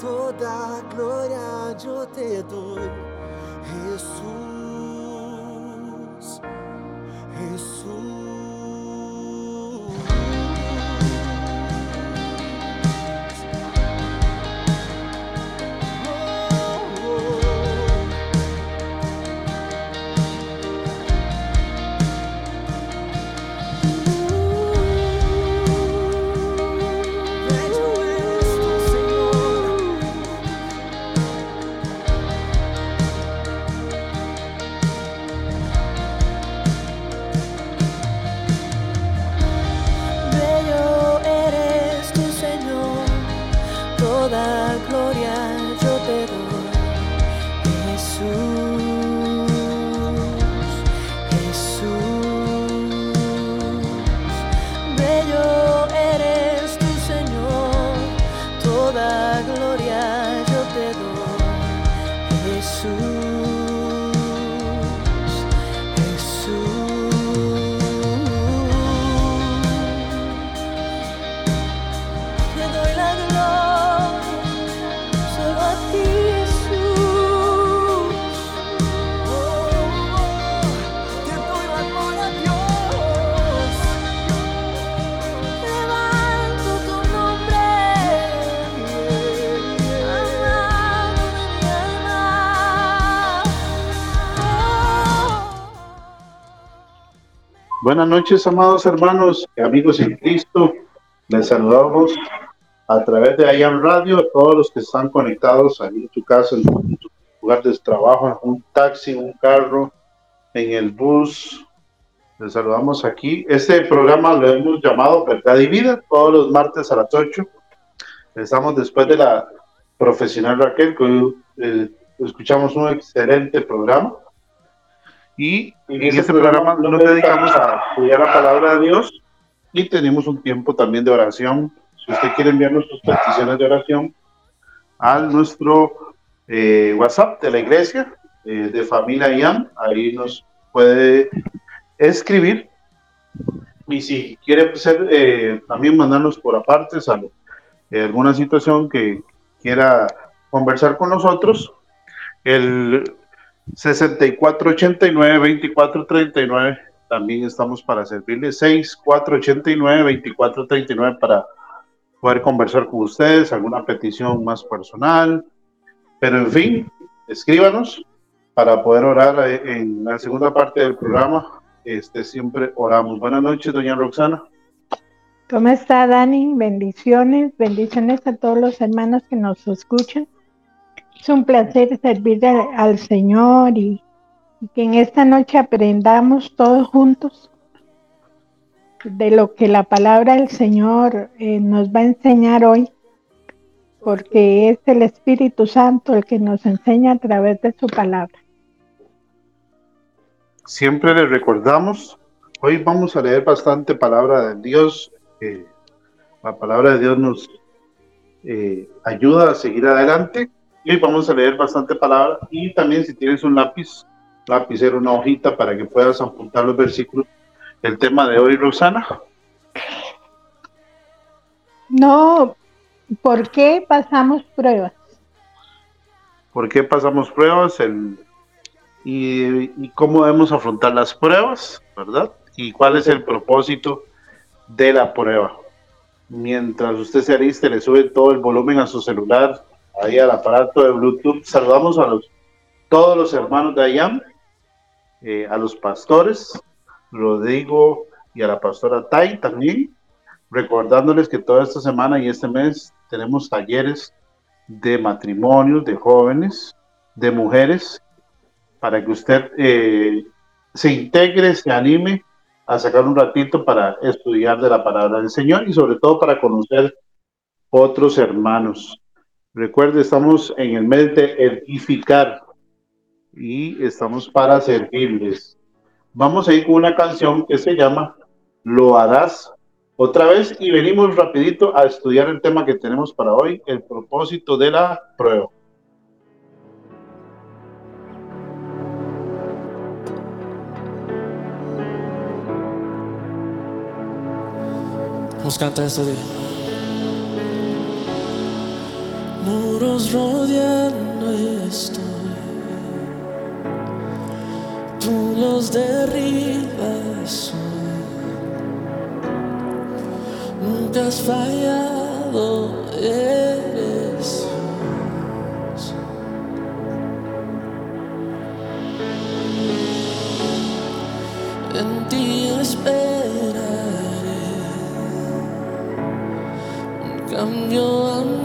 toda gloria yo te doy, Jesús, Jesús. Buenas noches, amados hermanos y amigos en Cristo. Les saludamos a través de IAM Radio, a todos los que están conectados ahí en su casa, en su lugar de trabajo, en un taxi, un carro, en el bus. Les saludamos aquí. Este programa lo hemos llamado Verdad y Vida, todos los martes a las 8. Estamos después de la profesional Raquel, que eh, escuchamos un excelente programa y en este programa nos dedicamos a estudiar la palabra de Dios y tenemos un tiempo también de oración. Si usted quiere enviarnos sus peticiones de oración a nuestro eh, WhatsApp de la iglesia, eh, de familia IAM, ahí nos puede escribir. Y si quiere ser, eh, también mandarnos por aparte alguna situación que quiera conversar con nosotros, el 6489-2439. También estamos para servirle 6489-2439 para poder conversar con ustedes, alguna petición más personal. Pero en fin, escríbanos para poder orar en la segunda parte del programa. Este, siempre oramos. Buenas noches, doña Roxana. ¿Cómo está, Dani? Bendiciones, bendiciones a todos los hermanos que nos escuchan. Es un placer servir al Señor y, que en esta noche aprendamos todos juntos de lo que la palabra del Señor eh, nos va a enseñar hoy, porque es el Espíritu Santo el que nos enseña a través de su palabra. Siempre le recordamos, hoy vamos a leer bastante palabra de Dios. la palabra de Dios nos eh, ayuda a seguir adelante y vamos a leer bastante palabra y también si tienes un lápiz, lapicero, una hojita para que puedas apuntar los versículos. El tema de hoy, Rosana. No, ¿por qué pasamos pruebas? ¿Por qué pasamos pruebas? El, y, y, cómo debemos afrontar las pruebas, ¿verdad? Y cuál es el propósito de la prueba. Mientras usted se aliste, le sube todo el volumen a su celular, ahí al aparato de Bluetooth. Saludamos a los, todos los hermanos de Ayam, eh, a los pastores, Rodrigo y a la pastora Tai también, recordándoles que toda esta semana y este mes tenemos talleres de matrimonios, de jóvenes, de mujeres, para que usted eh, se integre, se anime a sacar un ratito para estudiar de la palabra del Señor y sobre todo para conocer otros hermanos. Recuerde, estamos en el mes de edificar y estamos para servirles. Vamos a ir con una canción que se llama Lo harás otra vez y venimos rapidito a estudiar el tema que tenemos para hoy, el propósito de la prueba. Vamos a cantar esto muros rodean estoy. Tú los derribas. Nunca has fallado, eres. En ti esperaré un cambio a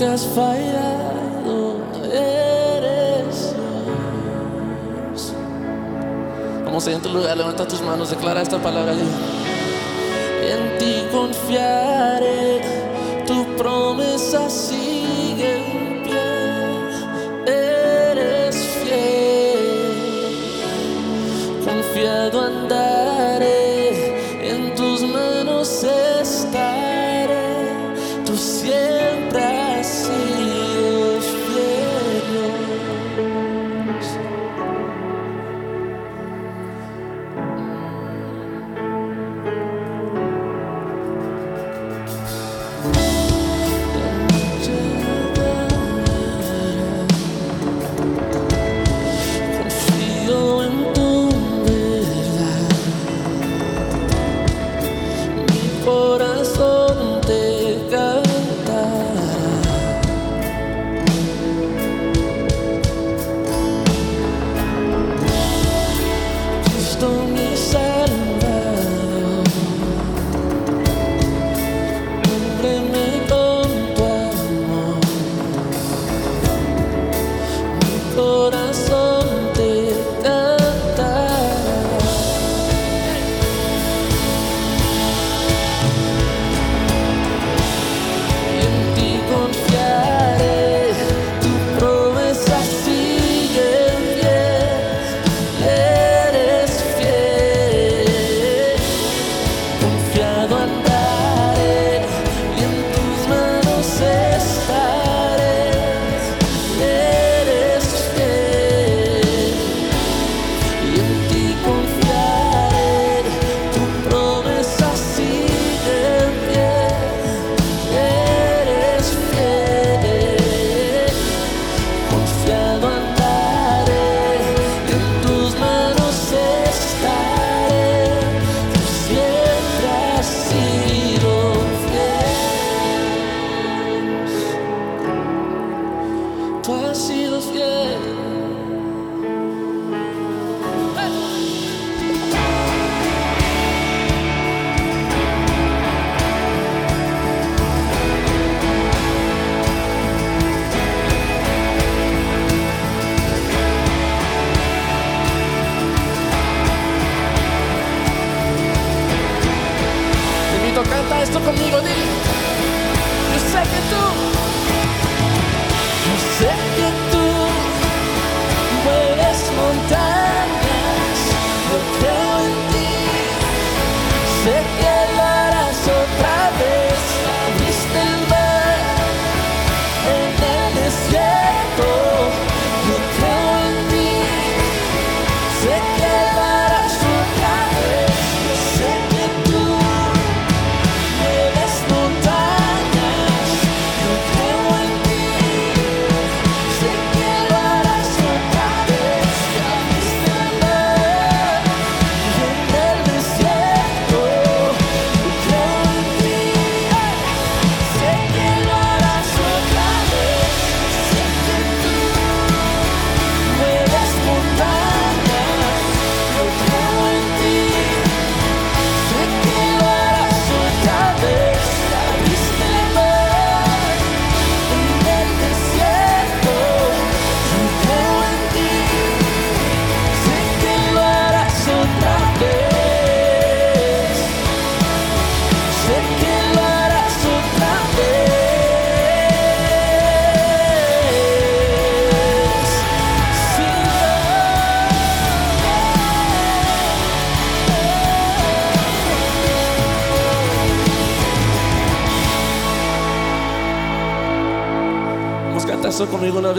te has fallado, eres Dios. Vamos allá en tu lugar, levanta tus manos, declara esta palabra. En ti confiaré, tu promesa sí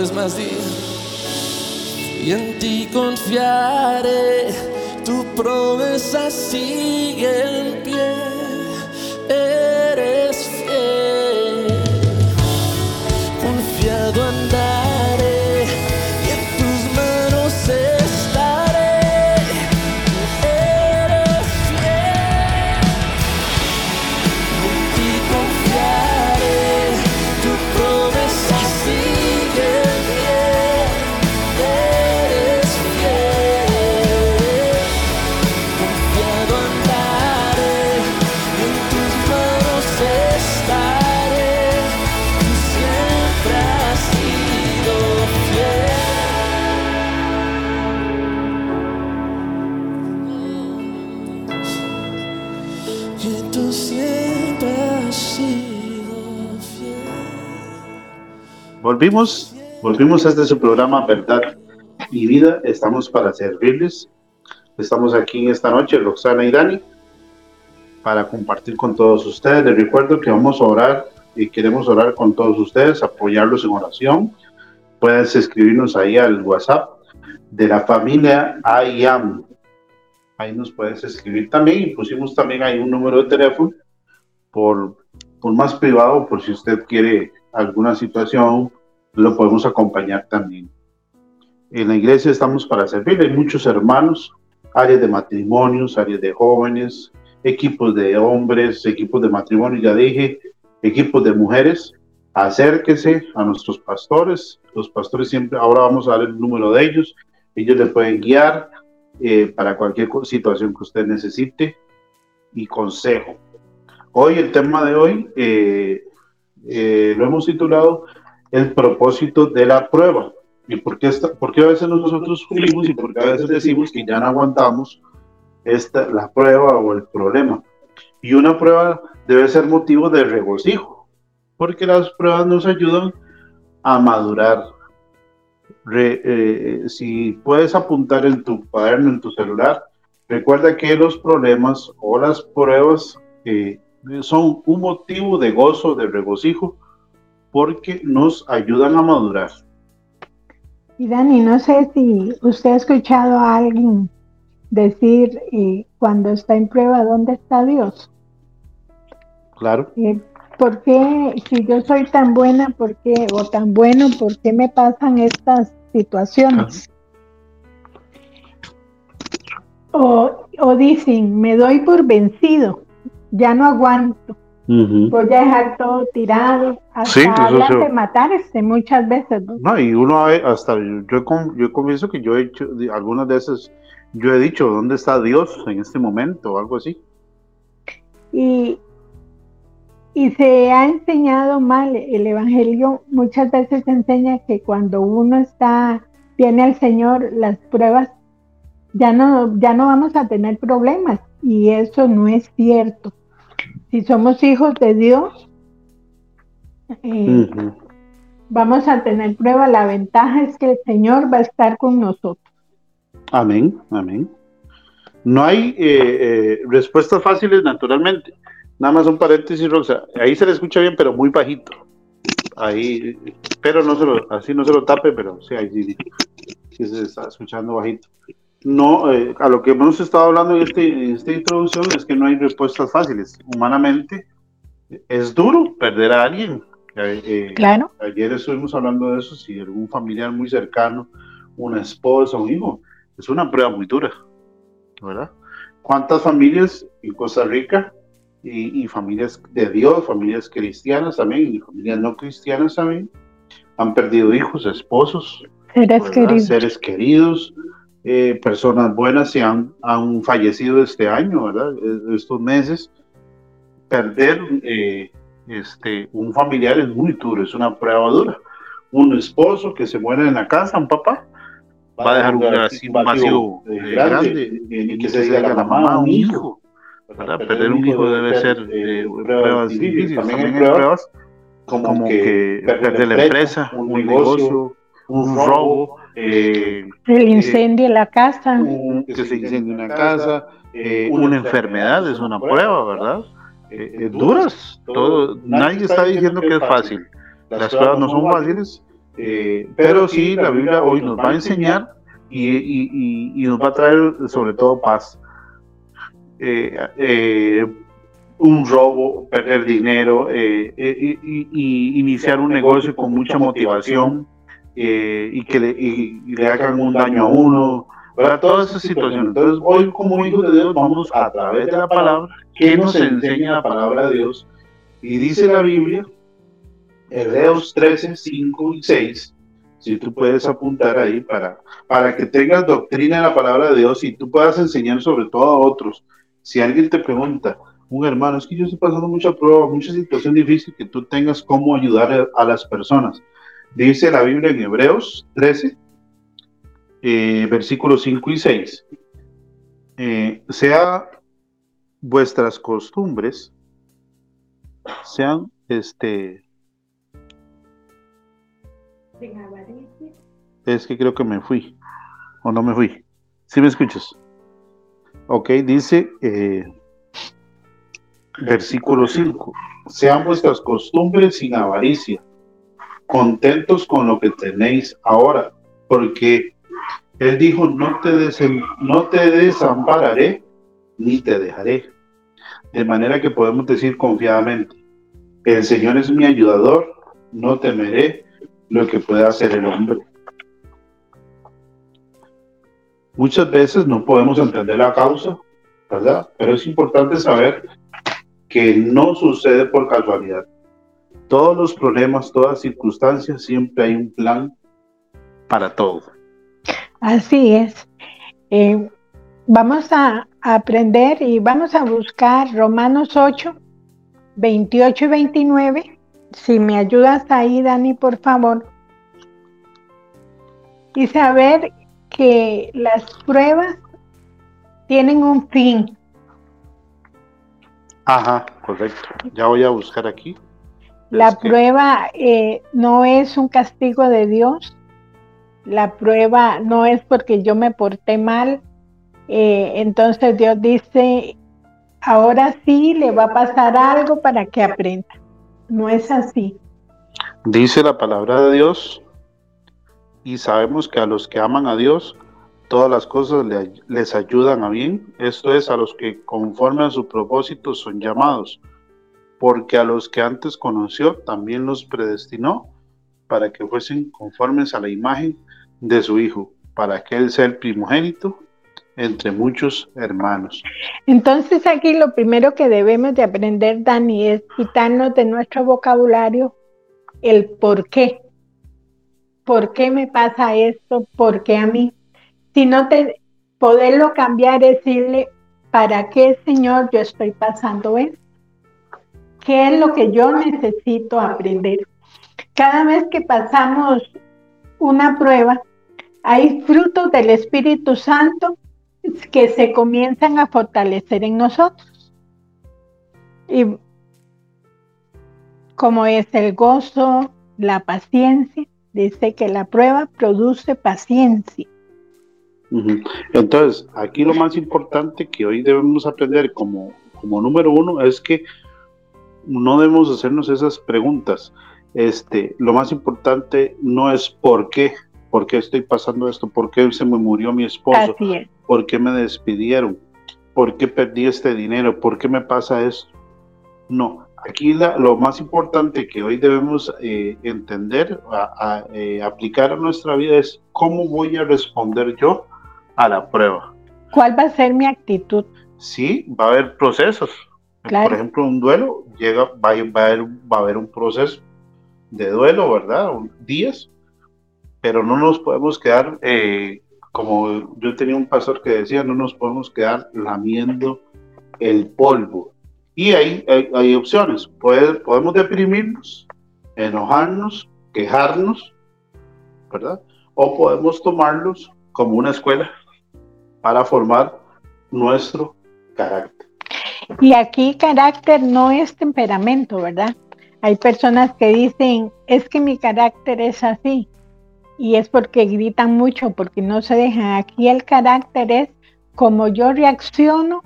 es más días. Volvimos, volvimos a este su programa Verdad y Vida. Estamos para servirles. Estamos aquí en esta noche, Roxana y Dani, para compartir con todos ustedes. Les recuerdo que vamos a orar y queremos orar con todos ustedes, apoyarlos en oración. Puedes escribirnos ahí al WhatsApp de la familia IAM. Ahí nos puedes escribir también y pusimos también ahí un número de teléfono por, por más privado, por si usted quiere alguna situación, lo podemos acompañar también. En la iglesia estamos para servir, hay muchos hermanos, áreas de matrimonios, áreas de jóvenes, equipos de hombres, equipos de matrimonio, ya dije, equipos de mujeres. Acérquese a nuestros pastores. Los pastores siempre, ahora vamos a dar el número de ellos. Ellos le pueden guiar eh, para cualquier situación que usted necesite y consejo. Hoy, el tema de hoy, eh, eh, lo hemos titulado El propósito de la prueba. ¿Y por qué, por qué a veces nosotros fuimos y por qué a veces decimos que ya no aguantamos esta, la prueba o el problema? Y una prueba debe ser motivo de regocijo, porque las pruebas nos ayudan a madurar. Eh, si puedes apuntar en tu cuaderno, en tu celular, recuerda que los problemas o las pruebas eh, son un motivo de gozo, de regocijo, porque nos ayudan a madurar. Y Dani, no sé si usted ha escuchado a alguien decir eh, cuando está en prueba, ¿dónde está Dios? Claro. Eh, ¿Por qué, si yo soy tan buena, por qué, o tan bueno, por qué me pasan estas situaciones? O, o dicen, me doy por vencido ya no aguanto. Voy a dejar todo tirado, hasta sí, de matarse muchas veces. ¿no? y uno hasta yo, yo confieso que yo he hecho algunas veces, yo he dicho, ¿dónde está Dios en este momento? o algo así. Y, y se ha enseñado mal, el Evangelio muchas veces enseña que cuando uno está, tiene al Señor las pruebas, ya no, ya no vamos a tener problemas, y eso no es cierto si somos hijos de Dios, eh, vamos a tener prueba. La ventaja es que el Señor va a estar con nosotros. Amén, amén. No hay eh, eh, respuestas fáciles naturalmente. Nada más un paréntesis, Rosa. Ahí se le escucha bien, pero muy bajito. Ahí, pero no se lo, así no se lo tape, pero sí, ahí sí, sí se está escuchando bajito no, eh, a lo que hemos estado hablando este, en, esta introducción es que no hay respuestas fáciles. Humanamente es duro perder a alguien. Eh, claro. Ayer estuvimos hablando de eso, si algún familiar muy cercano, una esposa, un hijo, es una prueba muy dura, ¿verdad? ¿Cuántas familias en Costa Rica y, familias de Dios, familias cristianas también y familias no cristianas también han perdido hijos, esposos, seres queridos, seres queridos eh, personas buenas se han, han fallecido este año, ¿verdad? Estos meses. Perder eh, este, un familiar es muy duro, es una prueba dura. Un esposo que se muere en la casa, un papá, va a dejar un, vacío, eh, grande, y que se diga la mamá, un hijo. ¿verdad? Perder un hijo debe ser pruebas difíciles. También hay pruebas como, que, perder la empresa, un negocio, un robo, eh, el incendio en la casa. que se incendia una casa, eh, una enfermedad es una prueba, ¿verdad? Eh, duras, todo, nadie está diciendo que es fácil. Las pruebas no son fáciles, pero sí la Biblia hoy nos va a enseñar y, y, nos va a traer sobre todo paz. un robo, perder dinero, y iniciar un negocio con mucha motivación, eh, y que le, le, hagan un daño a uno, para todas esas situaciones. Entonces, hoy como hijos de Dios vamos a través de la palabra, que nos enseña la palabra de Dios, y dice la Biblia, Hebreos 13, 5 y 6, si tú puedes apuntar ahí para, para que tengas doctrina de la palabra de Dios y tú puedas enseñar sobre todo a otros. Si alguien te pregunta, un hermano, es que yo estoy pasando mucha prueba, mucha situación difícil, que tú tengas cómo ayudar a las personas. Dice la Biblia en Hebreos 13, eh, versículos 5 y 6. Eh, sea vuestras costumbres sean este Es que creo que me fui. ¿O no me fui? ¿Sí me escuchas? Ok, dice eh, versículo 5. Sean vuestras costumbres sin avaricia, contentos con lo que tenéis ahora, porque Él dijo, no te, no te desampararé ni te dejaré. De manera que podemos decir confiadamente, el Señor es mi ayudador, no temeré lo que pueda hacer el hombre. Muchas veces no podemos entender la causa, ¿verdad? Pero es importante saber que no sucede por casualidad. Todos los problemas, todas circunstancias, siempre hay un plan para todo. Así es. Eh, vamos a aprender y vamos a buscar Romanos 8, 28 y 29. Si me ayudas ahí, Dani, por favor. Y saber que las pruebas tienen un fin. Ajá, correcto. Ya voy a buscar aquí. La prueba eh, no es un castigo de Dios. La prueba no es porque yo me porté mal. Eh, entonces Dios dice, ahora sí le va a pasar algo para que aprenda. No es así. Dice la palabra de Dios y sabemos que a los que aman a Dios, todas las cosas les ayudan a bien. Esto es a los que conforme a su propósito son llamados, porque a los que antes conoció también los predestinó para que fuesen conformes a la imagen de su Hijo, para que Él sea el primogénito entre muchos hermanos. Entonces aquí lo primero que debemos de aprender, Dani, es quitarnos de nuestro vocabulario el por qué. ¿por qué me pasa esto? ¿Por qué a mí? Sino te, poderlo cambiar, decirle, ¿para qué, Señor, yo estoy pasando esto? ¿Qué es lo que yo necesito aprender? Cada vez que pasamos una prueba, hay frutos del Espíritu Santo que se comienzan a fortalecer en nosotros. Y como es el gozo, la paciencia, Dice que la prueba produce paciencia. Entonces, aquí lo más importante que hoy debemos aprender como, como número uno es que no debemos hacernos esas preguntas. Este, lo más importante no es por qué, por qué estoy pasando esto, por qué se me murió mi esposo, por qué me despidieron, por qué perdí este dinero, por qué me pasa esto. No, Aquí lo más importante que hoy debemos eh, entender, a, eh, aplicar a nuestra vida es cómo voy a responder yo a la prueba. ¿Cuál va a ser mi actitud? Sí, va a haber procesos. Por ejemplo, un duelo llega, va, a haber, va a haber un proceso de duelo, ¿verdad? Días, pero no nos podemos quedar, eh, como yo tenía un pastor que decía, no nos podemos quedar lamiendo el polvo y hay, hay, opciones. podemos deprimirnos, enojarnos, quejarnos, ¿verdad? O podemos tomarlos como una escuela para formar nuestro carácter. Y aquí carácter no es temperamento, ¿verdad? Hay personas que dicen, es que mi carácter es así. Y es porque gritan mucho, porque no se dejan. Aquí el carácter es como yo reacciono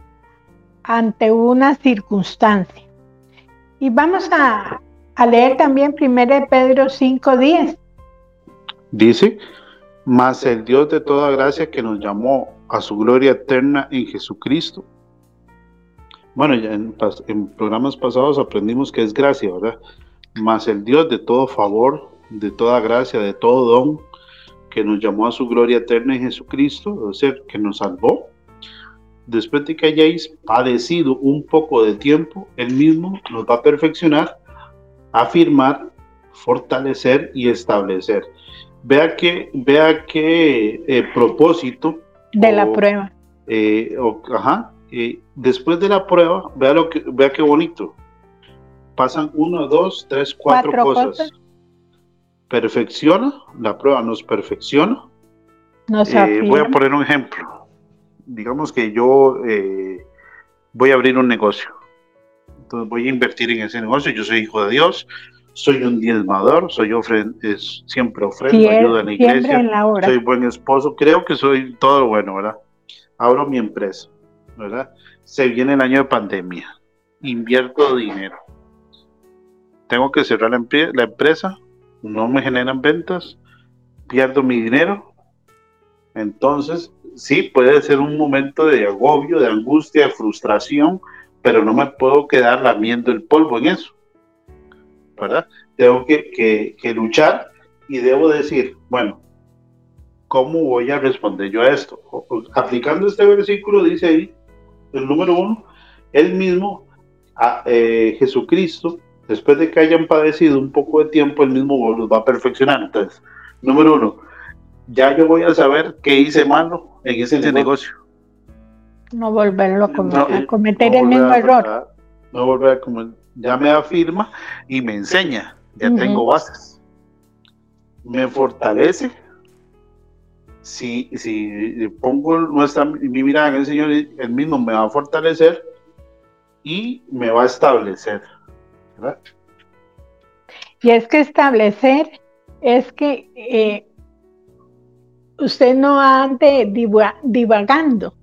ante una circunstancia. Y vamos a, leer también 1 Pedro 5.10. Dice, mas el Dios de toda gracia que nos llamó a su gloria eterna en Jesucristo. Bueno, ya en, en programas pasados aprendimos que es gracia, ¿verdad? Mas el Dios de todo favor, de toda gracia, de todo don, que nos llamó a su gloria eterna en Jesucristo, es decir, que nos salvó después de que hayáis padecido un poco de tiempo, Él mismo nos va a perfeccionar, afirmar, fortalecer y establecer. Vea que, vea qué eh, propósito. De la prueba. Eh, ajá, eh, después de la prueba, vea, lo que, vea qué bonito. Pasan uno, dos, tres, cuatro, cosas. Perfecciona, la prueba nos perfecciona. voy a poner un ejemplo digamos que yo eh, voy a abrir un negocio. Entonces voy a invertir en ese negocio. Yo soy hijo de Dios, soy un diezmador, soy ofren es, siempre ofrendo, ayuda en la iglesia, en la soy buen esposo, creo que soy todo bueno, ¿verdad? Abro mi empresa, Se viene el año de pandemia, invierto dinero, tengo que cerrar la, empresa, no me generan ventas, pierdo mi dinero, entonces sí, puede ser un momento de agobio, de angustia, de frustración, pero no me puedo quedar lamiendo el polvo en eso. ¿Verdad? Tengo que, luchar y debo decir, bueno, ¿cómo voy a responder yo a esto? Aplicando este versículo, dice ahí, el número uno, él mismo, a, eh, Jesucristo, después de que hayan padecido un poco de tiempo, él mismo los va a perfeccionar. Entonces, número uno, ya yo voy a saber qué hice malo en ese negocio. No volverlo a, cometer el mismo error. no volver a cometer. Ya me afirma y me enseña. Ya tengo bases. Me fortalece. Si, si pongo nuestra, mi mirada en el Señor, el mismo me va a fortalecer y me va a establecer. Y es que establecer es que eh, usted no ande divagando,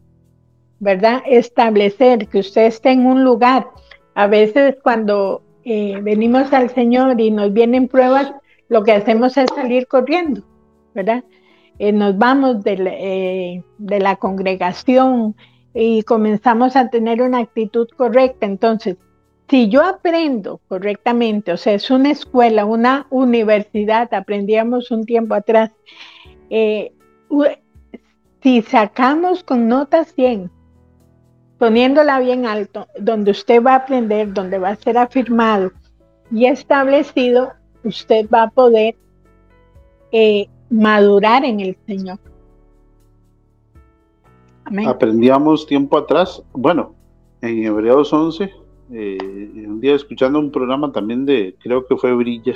¿verdad? Establecer que usted esté en un lugar. A veces cuando eh, venimos al Señor y nos vienen pruebas, lo que hacemos es salir corriendo, ¿verdad? Eh, nos vamos de la, eh, de la congregación y comenzamos a tener una actitud correcta. Entonces, si yo aprendo correctamente, o sea, es una escuela, una universidad, aprendíamos un tiempo atrás, si sacamos con notas 100 poniéndola bien alto, donde usted va a aprender, donde va a ser afirmado y establecido, usted va a poder eh, madurar en el Señor. Aprendíamos tiempo atrás, bueno, en Hebreos 11, eh, un día escuchando un programa también de, creo que fue Brilla,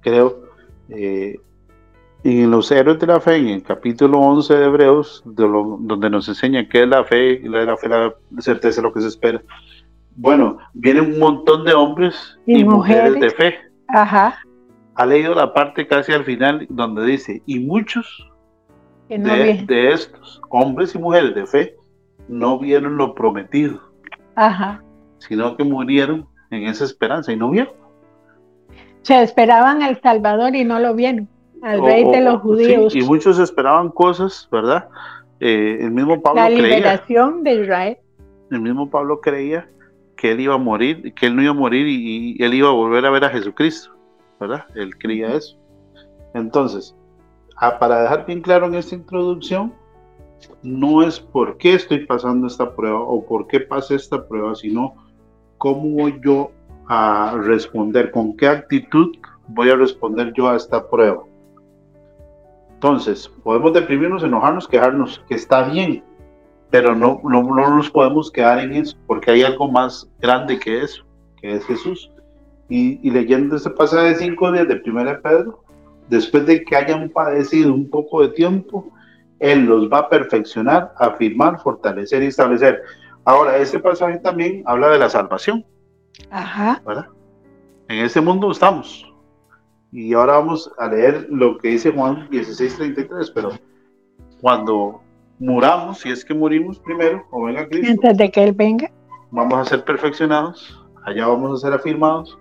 creo, eh, en los héroes de la fe, en el capítulo 11 de Hebreos, donde nos enseña qué es la fe, la, la fe, la certeza de lo que se espera. Bueno, vienen un montón de hombres y, mujeres, de fe. Ajá. Ha leído la parte casi al final donde dice, y muchos de, estos hombres y mujeres de fe no vieron lo prometido, Ajá. sino que murieron en esa esperanza y no vieron. Se esperaban al Salvador y no lo vieron al rey de los judíos. y muchos esperaban cosas, ¿verdad? Eh, el mismo Pablo La liberación de Israel. El mismo Pablo creía que él iba a morir, que él no iba a morir y, él iba a volver a ver a Jesucristo, ¿verdad? Él creía eso. Entonces, para dejar bien claro en esta introducción, no es por qué estoy pasando esta prueba o por qué pasé esta prueba, sino cómo voy yo a responder, con qué actitud voy a responder yo a esta prueba. Entonces, podemos deprimirnos, enojarnos, quejarnos, que está bien, pero no, no, nos podemos quedar en eso, porque hay algo más grande que eso, que es Jesús. Y, leyendo este pasaje de cinco días de Primera Pedro, después de que hayan padecido un poco de tiempo, Él los va a perfeccionar, afirmar, fortalecer y establecer. Ahora, este pasaje también habla de la salvación. Ajá. ¿verdad? En este mundo estamos, y ahora vamos a leer lo que dice Juan 16:33, pero cuando muramos, si es que murimos primero, o venga Cristo. Antes de que Él venga. Vamos a ser perfeccionados, allá vamos a ser afirmados,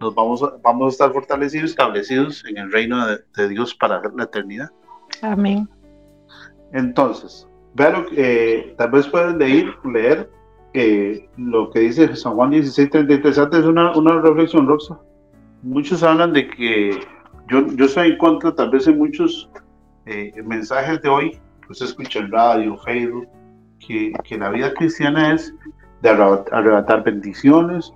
nos vamos a, vamos a estar fortalecidos, establecidos en el reino de, Dios para la eternidad. Amén. Entonces, vean eh, tal vez pueden leer, leer eh, lo que dice San Juan 16:33. Antes una, una reflexión, Roxa muchos hablan de que yo, yo estoy en contra, tal vez en muchos eh, mensajes de hoy, pues escucha en radio, Facebook, que, que, la vida cristiana es de arrebatar bendiciones,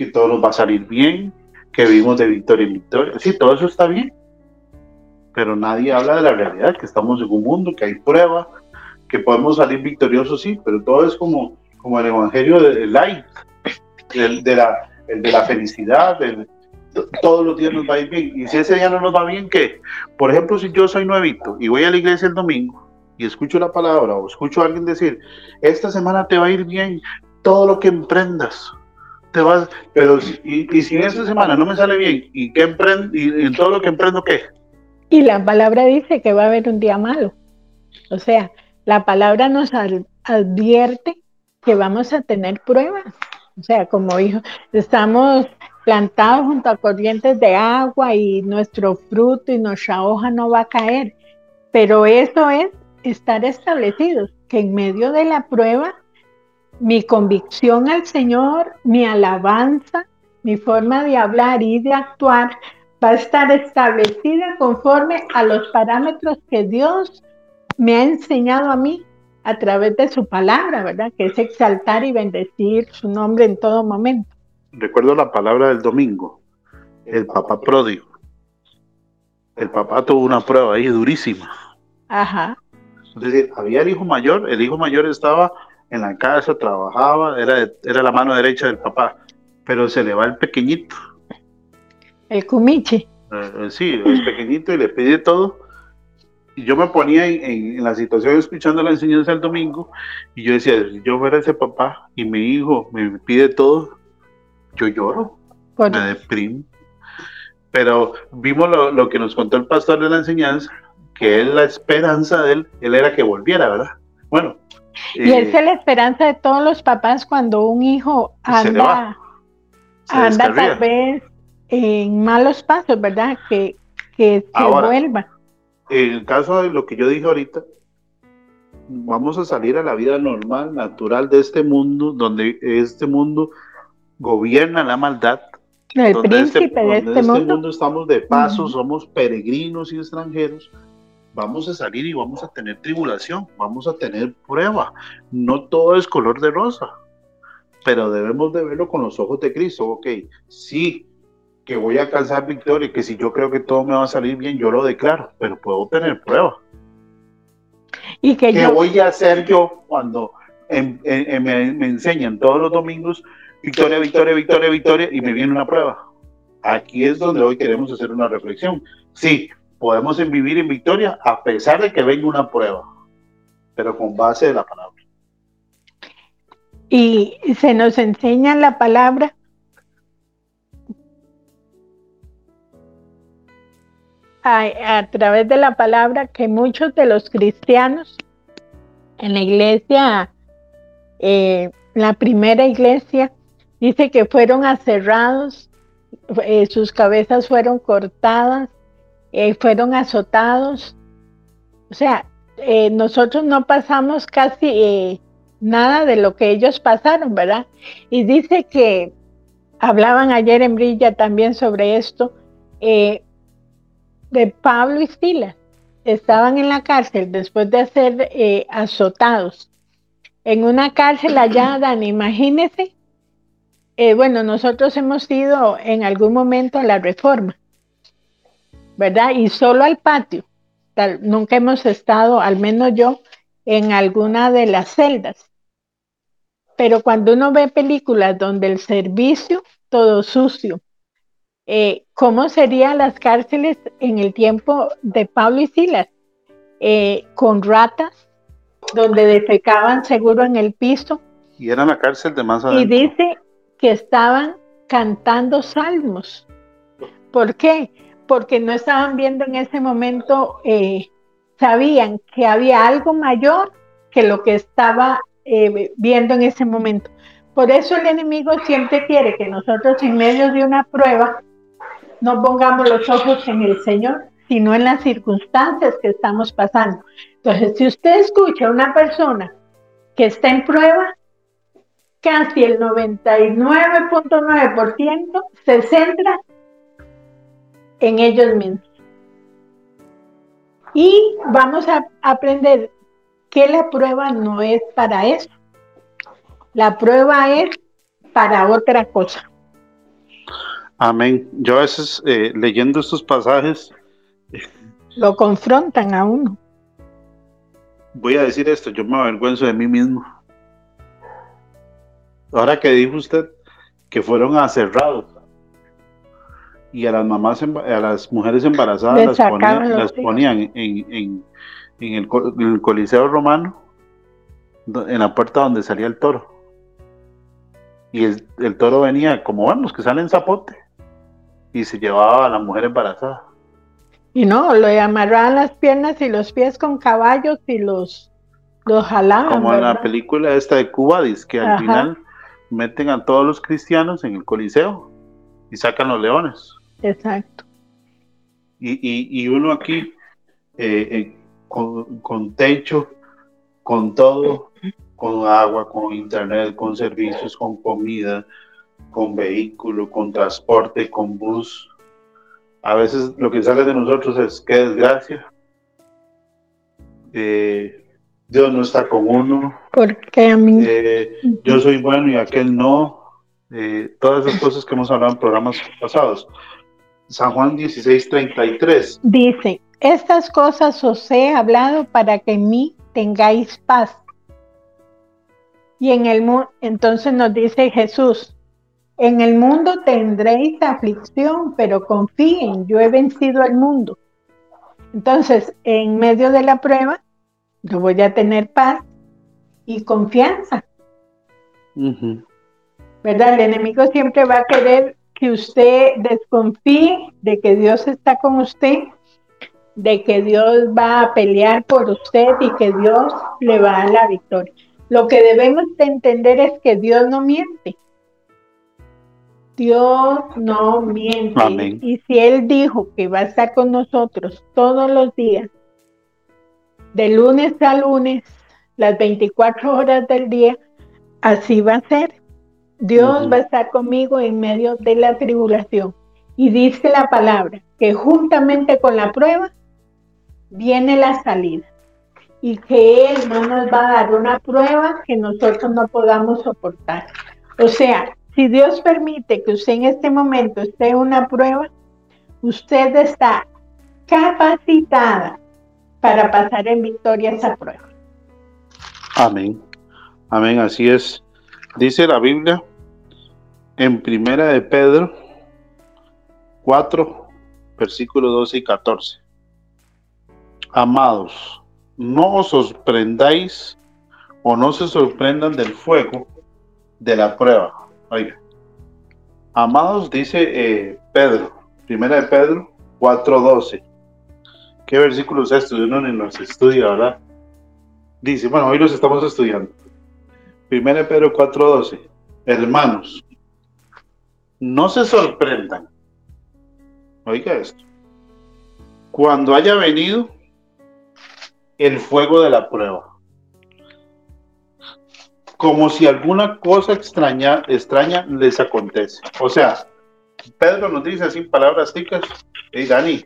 que todo nos va a salir bien, que vivimos de victoria en victoria. Sí, todo eso está bien, pero nadie habla de la realidad, que estamos en un mundo, que hay prueba, que podemos salir victoriosos, sí, pero todo es como, como el evangelio del light, el de la, el de la felicidad, del, todos los días nos va a ir bien. Y si ese día no nos va bien, ¿qué? Por ejemplo, si yo soy nuevito y voy a la iglesia el domingo y escucho la palabra o escucho a alguien decir, esta semana te va a ir bien, todo lo que emprendas, te vas, pero si- y, y si en esta semana no me sale bien, ¿y qué emprendo? ¿Y en todo lo que emprendo qué? Y la palabra dice que va a haber un día malo. O sea, la palabra nos ad- advierte que vamos a tener pruebas. O sea, como dijo, estamos plantados junto a corrientes de agua y nuestro fruto y nuestra hoja no va a caer. Pero eso es estar establecidos, que en medio de la prueba, mi convicción al Señor, mi alabanza, mi forma de hablar y de actuar va a estar establecida conforme a los parámetros que Dios me ha enseñado a mí a través de su palabra, ¿verdad? Que es exaltar y bendecir su nombre en todo momento. Recuerdo la palabra del domingo, el papá pródigo. El papá tuvo una prueba ahí durísima. Ajá. Es decir, había el hijo mayor, el hijo mayor estaba en la casa, trabajaba, era, era la mano derecha del papá, pero se le va el pequeñito. El cumiche. Eh, sí, es pequeñito y le pide todo. Y yo me ponía en, en- en la situación escuchando la enseñanza el domingo y yo decía, si yo fuera ese papá y mi hijo me pide todo, yo lloro, Por- me deprimo. Pero vimos lo, lo que nos contó el pastor de la enseñanza, que es la esperanza de él, él era que volviera, ¿verdad? Bueno. Y eh, esa es la esperanza de todos los papás cuando un hijo Se anda, se anda descarría. tal vez en malos pasos, ¿verdad? Que, que se Ahora, vuelva. En el caso de lo que yo dije ahorita, vamos a salir a la vida normal, natural de este mundo, donde este mundo gobierna la maldad. El donde príncipe de donde este mundo. estamos de paso, Ujú. somos peregrinos y extranjeros. Vamos a salir y vamos a tener tribulación, vamos a tener prueba. No todo es color de rosa, pero debemos de verlo con los ojos de Cristo. Ok, sí, que voy a alcanzar victoria, que si yo creo que todo me va a salir bien, yo lo declaro, pero puedo tener prueba. Y que ¿Qué yo, voy a hacer yo cuando en- en- en- me, me enseñan todos los domingos victoria, victoria, victoria, victoria y me viene una prueba? Aquí es donde hoy queremos hacer una reflexión. Sí, podemos vivir en victoria a pesar de que venga una prueba, pero con base de la palabra. y se nos enseña la palabra a, a través de la palabra que muchos de los cristianos en la iglesia, eh, la primera iglesia, dice que fueron aserrados, eh, sus cabezas fueron cortadas, eh, fueron azotados. O sea, eh, nosotros no pasamos casi eh, nada de lo que ellos pasaron, ¿verdad? Y dice que hablaban ayer en Brilla también sobre esto, de Pablo y Silas. Estaban en la cárcel después de ser azotados. En una cárcel allá, Dan, imagínese. bueno, nosotros hemos ido en algún momento a la reforma, ¿verdad? Y solo al patio. Tal- nunca hemos estado, al menos yo, en alguna de las celdas. Pero cuando uno ve películas donde el servicio, todo sucio, eh, ¿cómo serían las cárceles en el tiempo de Pablo y Silas? Eh, con ratas, donde defecaban seguro en el piso, Y era la cárcel de más y adentro. dice que estaban cantando salmos. ¿Por qué? Porque no estaban viendo en ese momento, eh, sabían que había algo mayor que lo que estaba eh, viendo en ese momento. Por eso el enemigo siempre quiere que nosotros en medio de una prueba no pongamos los ojos en el Señor, sino en las circunstancias que estamos pasando. Entonces, si usted escucha a una persona que está en prueba, casi el 99.9% se centra en ellos mismos. Y vamos a aprender que la prueba no es para eso. La prueba es para otra cosa. Amén. Yo a veces eh, leyendo estos pasajes Lo confrontan a uno. voy a decir esto, yo me avergüenzo de mí mismo. Ahora que dijo usted que fueron aserrados y a las mamás, a las mujeres embarazadas las los las ponían en, en- en el, en el Coliseo Romano, en la puerta donde salía el toro. Y el, el toro venía, como vemos, que sale en zapote, y se llevaba a la mujer embarazada. Y no, lo amarraban las piernas y los pies con caballos y los, los jalaban. Como en la película esta de Cuba, dice que al Ajá. final meten a todos los cristianos en el Coliseo y sacan los leones. Exacto. Y, y, y uno aquí, eh, eh, con, con techo, con todo, con agua, con internet, con servicios, con comida, con vehículo, con transporte, con bus. A veces lo que sale de nosotros es qué desgracia. Eh, Dios no está con uno. Porque a mí, eh, yo soy bueno y aquel no. eh, todas esas cosas que hemos hablado en programas pasados. San Juan 16, 33. dice, estas cosas os he hablado para que en mí tengáis paz. Y en el mundo, entonces nos dice Jesús, en el mundo tendréis aflicción, pero confíen, yo he vencido al mundo. Entonces, en medio de la prueba, yo voy a tener paz y confianza. ¿verdad? El enemigo siempre va a querer que usted desconfíe de que Dios está con usted, de que Dios va a pelear por usted y que Dios le va a dar la victoria. Lo que debemos de entender es que Dios no miente. Dios no miente. Amén. Y si Él dijo que va a estar con nosotros todos los días, de lunes a lunes, las 24 horas del día, así va a ser. Dios va a estar conmigo en medio de la tribulación. Y dice la palabra que juntamente con la prueba viene la salida. Y que Él no nos va a dar una prueba que nosotros no podamos soportar. O sea, si Dios permite que usted en este momento esté en una prueba, usted está capacitada para pasar en victoria esa prueba. Amén. Amén, así es. Dice la Biblia en Primera de Pedro 4, versículos 12 y 14. Amados, no os sorprendáis o no se sorprendan del fuego de la prueba. Oiga. Amados, dice eh, Pedro, Primera de Pedro 4, 12. ¿Qué versículos es estos? Uno ni los estudia, ¿verdad? Dice, bueno, hoy los estamos estudiando. 1 Pedro 4:12. Hermanos, no se sorprendan. Oiga esto. Cuando haya venido el fuego de la prueba. Como si alguna cosa extraña, extraña les acontece. O sea, Pedro nos dice así palabras ticas, hey Dani,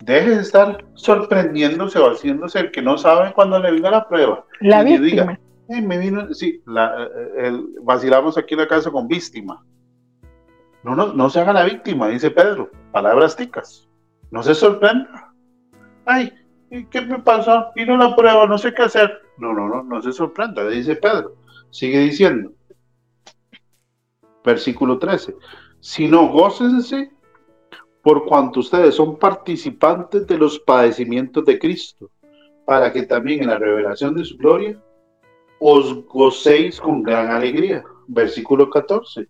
deje de estar sorprendiéndose o haciéndose el que no sabe cuando le venga la prueba. La Y víctima. diga, "Eh, me vino, sí, la- eh, el- vacilamos aquí en la casa con víctima. No, no, no se haga la víctima, dice Pedro. Palabras ticas. No se sorprenda. Ay, ¿y ¿qué me pasó? Vino la prueba, no sé qué hacer. No, no, no, no se sorprenda, dice Pedro. Sigue diciendo. Versículo 13. Sino gócense por cuanto ustedes son participantes de los padecimientos de Cristo, para que también en la revelación de su gloria os gocéis con gran alegría. Versículo 14.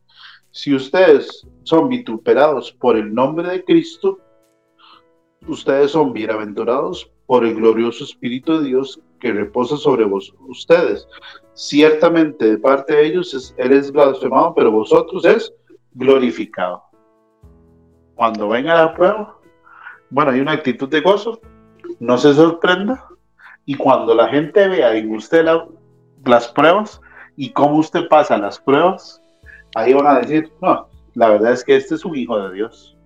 Si ustedes son vituperados por el nombre de Cristo, ustedes son bienaventurados por el glorioso Espíritu de Dios que reposa sobre vos, ustedes. Ciertamente de parte de ellos es- Él es blasfemado, pero vosotros es glorificado. Cuando venga la prueba, bueno, hay una actitud de gozo, no se sorprenda, y cuando la gente vea en usted la- las pruebas y cómo usted pasa las pruebas, ahí van a decir, no, la verdad es que este es un hijo de Dios.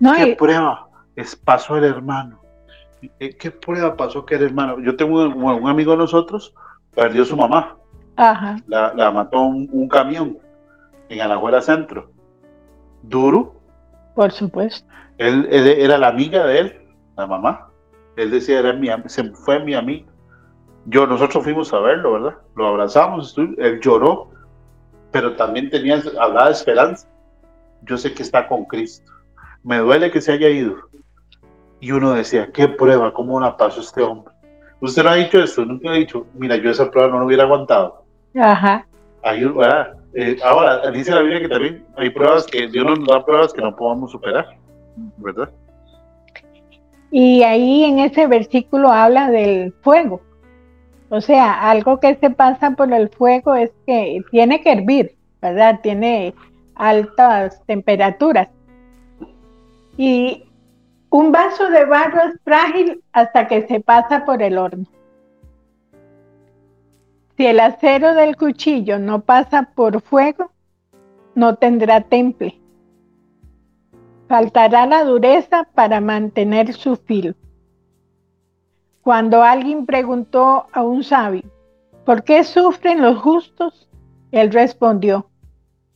No, ¿Qué y- prueba es, pasó el hermano? ¿Qué prueba pasó que el hermano? Yo tengo un, un amigo de nosotros, perdió su mamá, ajá, la, la mató un, un camión en Alajuela Centro. Duro, por supuesto. él, él era la amiga de él, la mamá. Él decía, era mi, se fue mi amiga. Yo, nosotros fuimos a verlo, ¿verdad? Lo abrazamos, él lloró, pero también tenía, hablaba de esperanza. Yo sé que está con Cristo. Me duele que se haya ido. Y uno decía, qué prueba, cómo la pasó este hombre. Usted no ha dicho esto, nunca ha dicho, mira, yo esa prueba no lo hubiera aguantado. Ajá, Ahí, ¿verdad? Eh, ahora, dice la Biblia que también hay pruebas que Dios nos da pruebas que no podamos superar, ¿verdad? Y ahí en ese versículo habla del fuego. O sea, algo que se pasa por el fuego es que tiene que hervir, ¿verdad? Tiene altas temperaturas. Y un vaso de barro es frágil hasta que se pasa por el horno. Si el acero del cuchillo no pasa por fuego, no tendrá temple. Faltará la dureza para mantener su filo. Cuando alguien preguntó a un sabio, ¿por qué sufren los justos? Él respondió,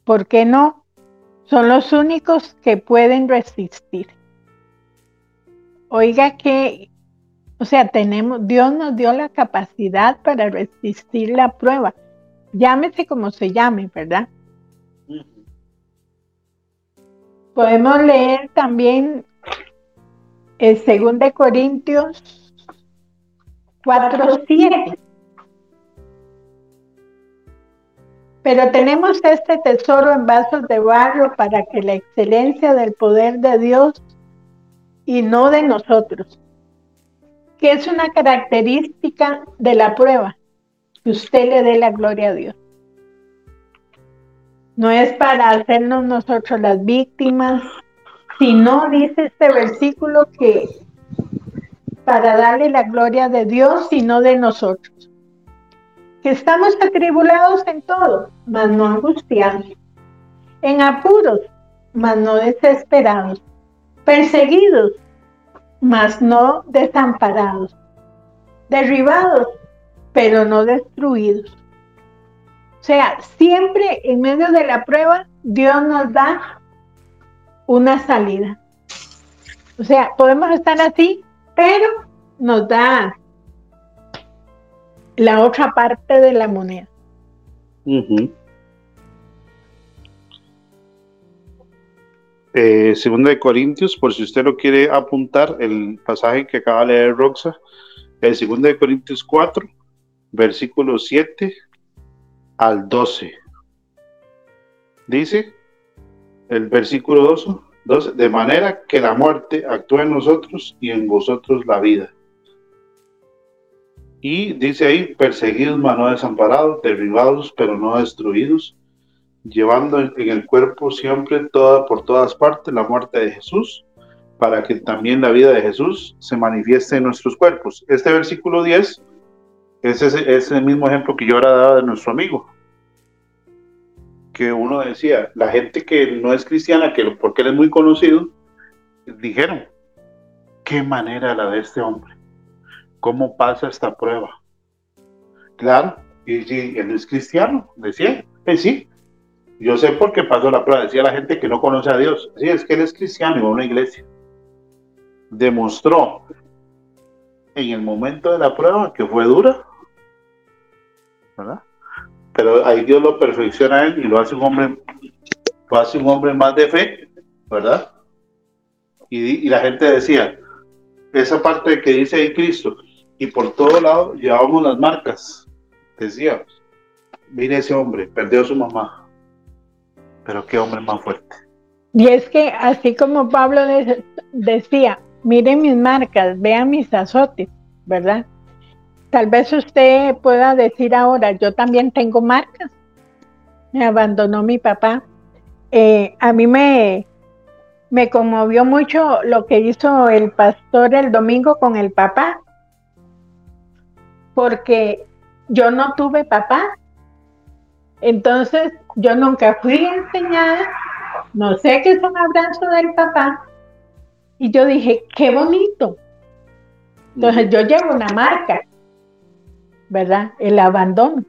¿por qué no? Son los únicos que pueden resistir. Oiga que o sea, tenemos, Dios nos dio la capacidad para resistir la prueba. Llámese como se llame, ¿verdad? Podemos leer también el 2 de Corintios 4, 7. Pero tenemos este tesoro en vasos de barro para que la excelencia del poder de Dios y no de nosotros que es una característica de la prueba, que usted le dé la gloria a Dios. No es para hacernos nosotros las víctimas, sino dice este versículo que para darle la gloria de Dios y no de nosotros. Que estamos atribulados en todo, mas no angustiados. En apuros, mas no desesperados. Perseguidos, mas no desamparados, derribados, pero no destruidos. O sea, siempre en medio de la prueba, Dios nos da una salida. O sea, podemos estar así, pero nos da la otra parte de la moneda. eh, Segunda de Corintios, por si usted lo quiere apuntar, el pasaje que acaba de leer Roxa, el Segunda de Corintios 4, versículo 7 al 12. Dice el versículo 12, 12, de manera que la muerte actúa en nosotros y en vosotros la vida. Y dice ahí, perseguidos, mas no desamparados, derribados, pero no destruidos, llevando en el cuerpo siempre toda, por todas partes la muerte de Jesús, para que también la vida de Jesús se manifieste en nuestros cuerpos. Este versículo 10 es, es el mismo ejemplo que yo ahora daba de nuestro amigo, que uno decía, la gente que no es cristiana, que porque él es muy conocido, dijeron, qué manera la de este hombre, cómo pasa esta prueba. Claro, y si él es cristiano, decía, pues sí, yo sé por qué pasó la prueba. Decía la gente que no conoce a Dios. Sí, es que él es cristiano y va a una iglesia. Demostró en el momento de la prueba que fue dura. ¿Verdad? Pero ahí Dios lo perfecciona a él y lo hace un hombre, lo hace un hombre más de fe, ¿verdad? Y, y la gente decía, esa parte que dice ahí Cristo, y por todo lado llevábamos las marcas. Decía, mire ese hombre, perdió a su mamá, pero qué hombre más fuerte. Y es que así como Pablo decía, miren mis marcas, vean mis azotes, ¿verdad? Tal vez usted pueda decir ahora, yo también tengo marcas. Me abandonó mi papá. Eh, a mí me, me conmovió mucho lo que hizo el pastor el domingo con el papá, porque yo no tuve papá, entonces, yo nunca fui enseñada, no sé qué es un abrazo del papá. Y yo dije, qué bonito. Entonces, yo llevo una marca, ¿verdad? El abandono.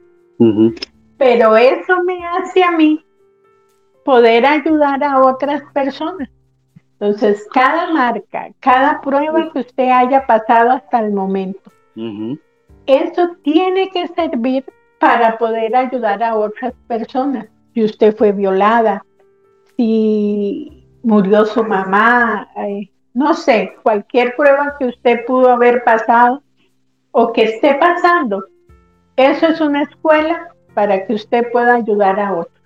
Pero eso me hace a mí poder ayudar a otras personas. Entonces, cada marca, cada prueba que usted haya pasado hasta el momento, eso tiene que servir para poder ayudar a otras personas. Si usted fue violada, si murió su mamá, eh, no sé, cualquier prueba que usted pudo haber pasado o que esté pasando, eso es una escuela para que usted pueda ayudar a otros.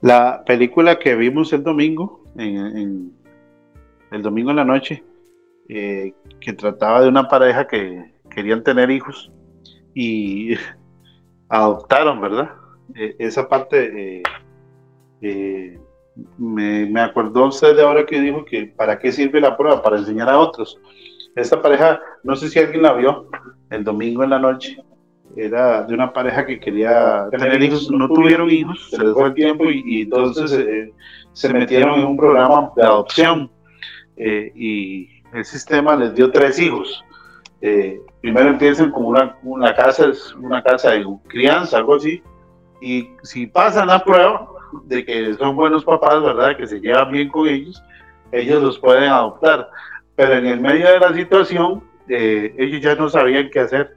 La película que vimos el domingo, el domingo en la noche, eh, que trataba de una pareja que querían tener hijos y adoptaron, ¿verdad? Eh, esa parte eh, eh, me, me acordó usted de ahora que dijo que para qué sirve la prueba, para enseñar a otros. Esta pareja, no sé si alguien la vio el domingo en la noche, era de una pareja que quería tener hijos, no tuvieron hijos, se les fue el tiempo y, y entonces eh, se metieron en un programa de adopción eh, y el sistema les dio tres hijos. Eh, primero empiezan como una, una casa, es una casa de crianza, algo así, y si pasan la prueba de que son buenos papás, ¿verdad? Que se llevan bien con ellos, ellos los pueden adoptar. Pero en el medio de la situación, eh, ellos ya no sabían qué hacer.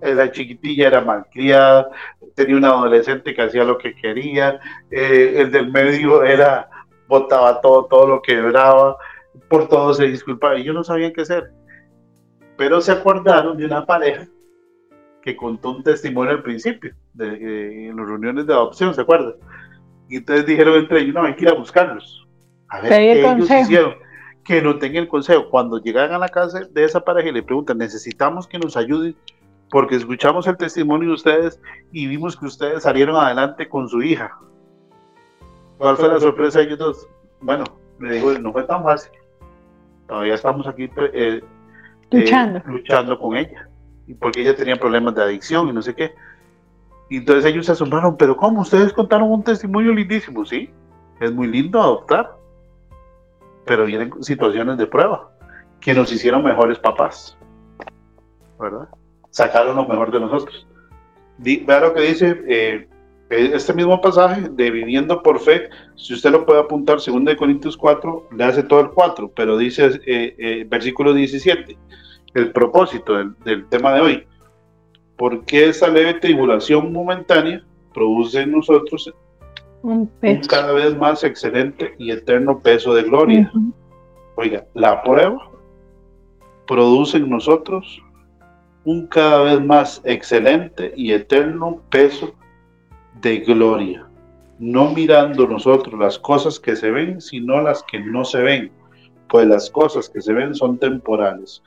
La chiquitilla era malcriada, tenía un adolescente que hacía lo que quería, eh, el del medio era, botaba todo, todo lo que brava, por todo se disculpaba, ellos no sabían qué hacer. Pero se acordaron de una pareja que contó un testimonio al principio, de, eh, en las reuniones de adopción, ¿se acuerdan? Y entonces dijeron entre ellos, no, hay que ir a buscarlos. A ver qué ellos consejo. hicieron. Que no tengan el consejo. Cuando llegan a la casa de esa pareja y le preguntan, necesitamos que nos ayuden porque escuchamos el testimonio de ustedes y vimos que ustedes salieron adelante con su hija. ¿Cuál fue la sorpresa de ellos dos? Bueno, le digo, no fue tan fácil. Todavía estamos aquí eh, eh, Luchando. luchando con ella. Y porque ella tenía problemas de adicción y no sé qué. Y entonces ellos se asombraron, pero ¿cómo? Ustedes contaron un testimonio lindísimo, ¿sí? Es muy lindo adoptar. Pero vienen situaciones de prueba que nos hicieron mejores papás. ¿Verdad? Sacaron lo mejor de nosotros. Vea lo que dice eh, este mismo pasaje de viviendo por fe. Si usted lo puede apuntar, 2 de Corintios 4, le hace todo el 4, pero dice eh, eh, versículo 17 el propósito del, del tema de hoy. Porque esa leve tribulación momentánea produce en nosotros Un un peso. cada vez más excelente y eterno peso de gloria. Oiga, la prueba produce en nosotros un cada vez más excelente y eterno peso de gloria. No mirando nosotros las cosas que se ven, sino las que no se ven. Pues las cosas que se ven son temporales,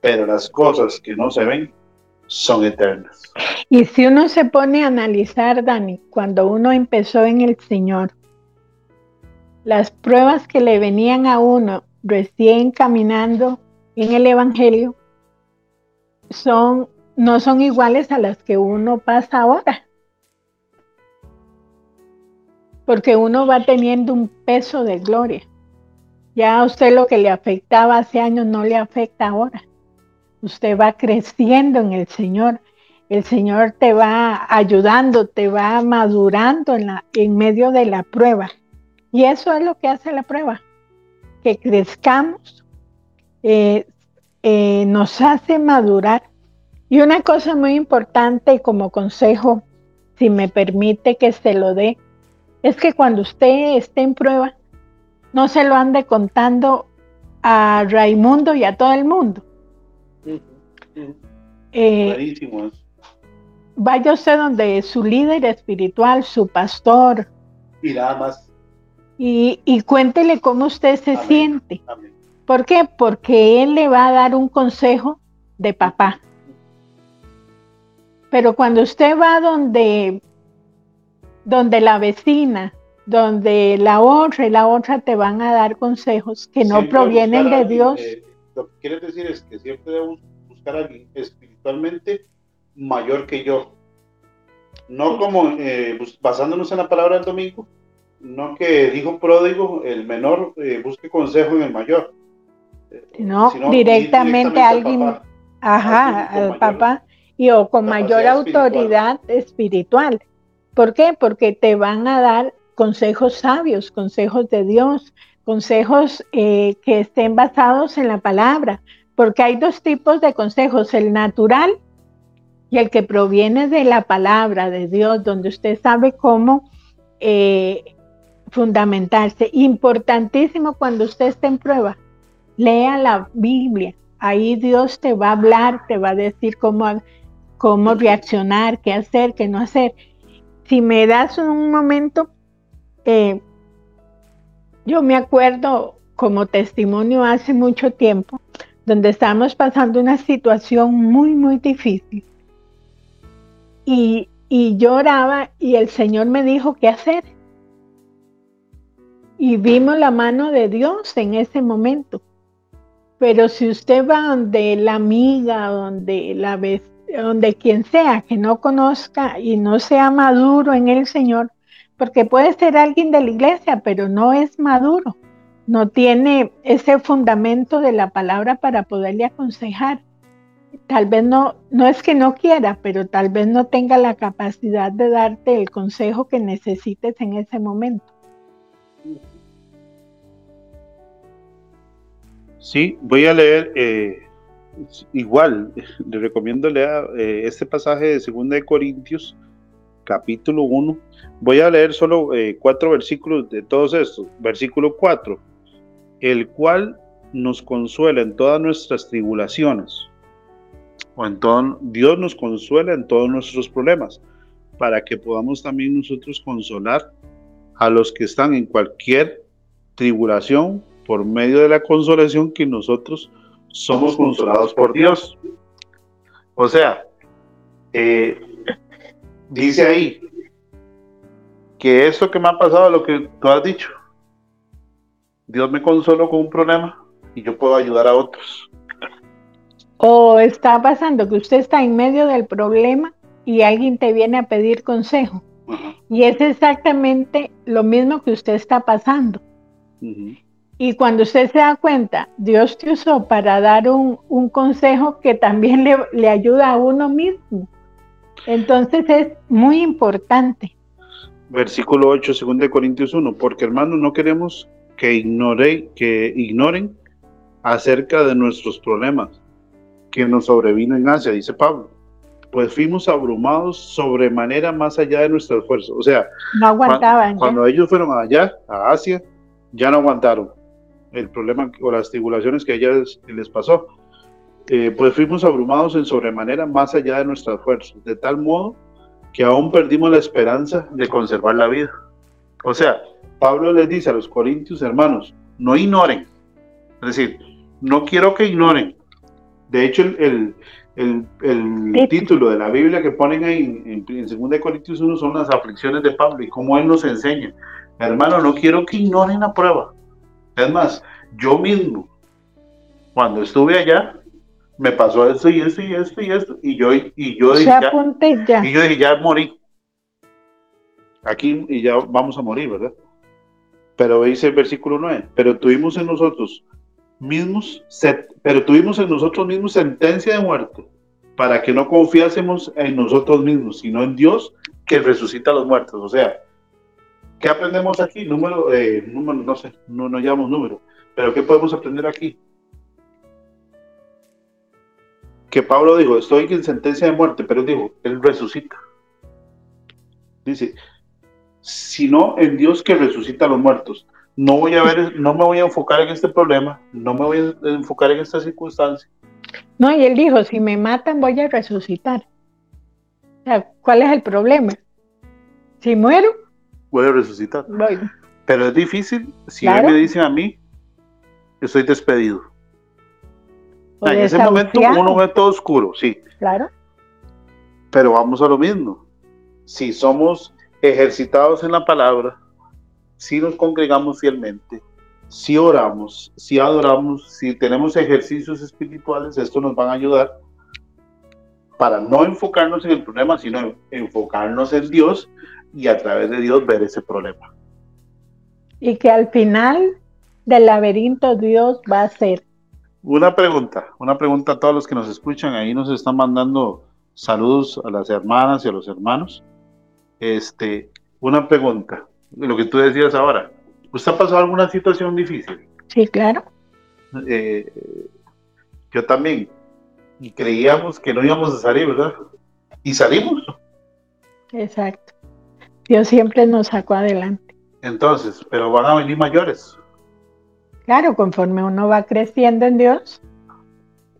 pero las cosas que no se ven son eternas. Y si uno se pone a analizar, Dani, cuando uno empezó en el Señor, las pruebas que le venían a uno recién caminando en el Evangelio son, no son iguales a las que uno pasa ahora. Porque uno va teniendo un peso de gloria. Ya a usted lo que le afectaba hace años no le afecta ahora. Usted va creciendo en el Señor el Señor te va ayudando, te va madurando en, medio de la prueba. Y eso es lo que hace la prueba, que crezcamos, eh, eh, nos hace madurar. Y una cosa muy importante como consejo, si me permite que se lo dé, es que cuando usted esté en prueba, no se lo ande contando a Raimundo y a todo el mundo. Eh, vaya usted donde su líder espiritual, su pastor, Y nada más. y, y cuéntele cómo usted se Amén. siente. Amén. ¿Por qué? Porque él le va a dar un consejo de papá. Pero cuando usted va donde, donde la vecina, donde la otra y la otra te van a dar consejos que no Siempre provienen de Dios. eh, lo que quiere decir es que siempre debemos buscar a alguien espiritualmente mayor que yo. No como eh, basándonos en la palabra del domingo, no que el hijo pródigo, el menor, eh, busque consejo en el mayor. Eh, No, sino directamente al alguien- papá. Ajá, alguien al papá y o con mayor espiritual. autoridad espiritual. ¿Por qué? Porque te van a dar consejos sabios, consejos de Dios, consejos eh, que estén basados en la palabra. Porque hay dos tipos de consejos, el natural y el que proviene de la palabra de Dios, donde usted sabe cómo eh, fundamentarse. Importantísimo cuando usted esté en prueba, lea la Biblia. Ahí Dios te va a hablar, te va a decir cómo, cómo reaccionar, qué hacer, qué no hacer. si me das un momento, eh, yo me acuerdo como testimonio hace mucho tiempo, donde estábamos pasando una situación muy, muy difícil. Y, y lloraba y el Señor me dijo qué hacer. Y vimos la mano de Dios en ese momento. Pero si usted va donde la amiga, donde la donde quien sea que no conozca y no sea maduro en el Señor, porque puede ser alguien de la iglesia, pero no es maduro, no tiene ese fundamento de la palabra para poderle aconsejar. Tal vez no, no es que no quiera, pero tal vez no tenga la capacidad de darte el consejo que necesites en ese momento. Sí, voy a leer eh, igual, le recomiendo leer eh, este pasaje de 2 de Corintios, capítulo 1. Voy a leer solo eh, cuatro versículos de todos estos. Versículo 4, el cual nos consuela en todas nuestras tribulaciones. O en todo, Dios nos consuela en todos nuestros problemas, para que podamos también nosotros consolar a los que están en cualquier tribulación por medio de la consolación que nosotros somos consolados por Dios. O sea, eh, dice ahí que eso que me ha pasado, lo que tú has dicho, Dios me consoló con un problema y yo puedo ayudar a otros. O está pasando que usted está en medio del problema y alguien te viene a pedir consejo. Y es exactamente lo mismo que usted está pasando. Y cuando usted se da cuenta, Dios te usó para dar un, consejo que también le, ayuda a uno mismo. Entonces es muy importante. Versículo 8, 2 Corintios 1, porque hermanos no queremos que, ignore, que ignoren acerca de nuestros problemas que nos sobrevino en Asia, dice Pablo. Pues fuimos abrumados sobremanera más allá de nuestro esfuerzo. O sea, no aguantaban. cuando ellos fueron allá, a Asia, ya no aguantaron el problema o las tribulaciones que a ellas les pasó. Eh, pues fuimos abrumados en sobremanera más allá de nuestras fuerzas, de tal modo que aún perdimos la esperanza de conservar la vida. O sea, Pablo les dice a los corintios, hermanos, no ignoren. Es decir, no quiero que ignoren. De hecho, el, el, el, título de la Biblia que ponen ahí en, en 2 Corintios 1 son las aflicciones de Pablo y cómo él nos enseña. Hermano, no quiero que ignoren la prueba. Es más, yo mismo, cuando estuve allá, me pasó esto y esto y esto y esto, y yo, y yo, dije, ya, Y yo dije, ya morí. Aquí y ya vamos a morir, ¿verdad? Pero dice el versículo 9, pero tuvimos en nosotros mismos, pero tuvimos en nosotros mismos sentencia de muerte, para que no confiásemos en nosotros mismos, sino en Dios que resucita a los muertos. O sea, ¿Qué aprendemos aquí? Número, eh, número no sé, no nos llamamos número, pero ¿qué podemos aprender aquí? Que Pablo dijo, estoy en sentencia de muerte, pero dijo, Él resucita. Dice, sino en Dios que resucita a los muertos. No voy a ver, no me voy a enfocar en este problema, no me voy a enfocar en esta circunstancia. No, y él dijo, si me matan voy a resucitar. O sea, ¿cuál es el problema? Si muero, puede resucitar. Pero es difícil si me dicen a mí, estoy despedido. en ese momento uno ve todo oscuro, sí. Claro. Pero vamos a lo mismo. Si somos ejercitados en la palabra, si nos congregamos fielmente, si oramos, si adoramos, si tenemos ejercicios espirituales, esto nos va a ayudar para no enfocarnos en el problema, sino enfocarnos en Dios y a través de Dios ver ese problema. Y que al final del laberinto Dios va a ser. Una pregunta, una pregunta a todos los que nos escuchan, ahí nos están mandando saludos a las hermanas y a los hermanos. Este, una pregunta, lo que tú decías ahora, ¿usted ha pasado alguna situación difícil? Sí, claro. Eh, yo también. Y creíamos que no íbamos a salir, ¿verdad? Y salimos. Exacto. Dios siempre nos sacó adelante. Entonces, pero van a venir mayores. Claro, conforme uno va creciendo en Dios,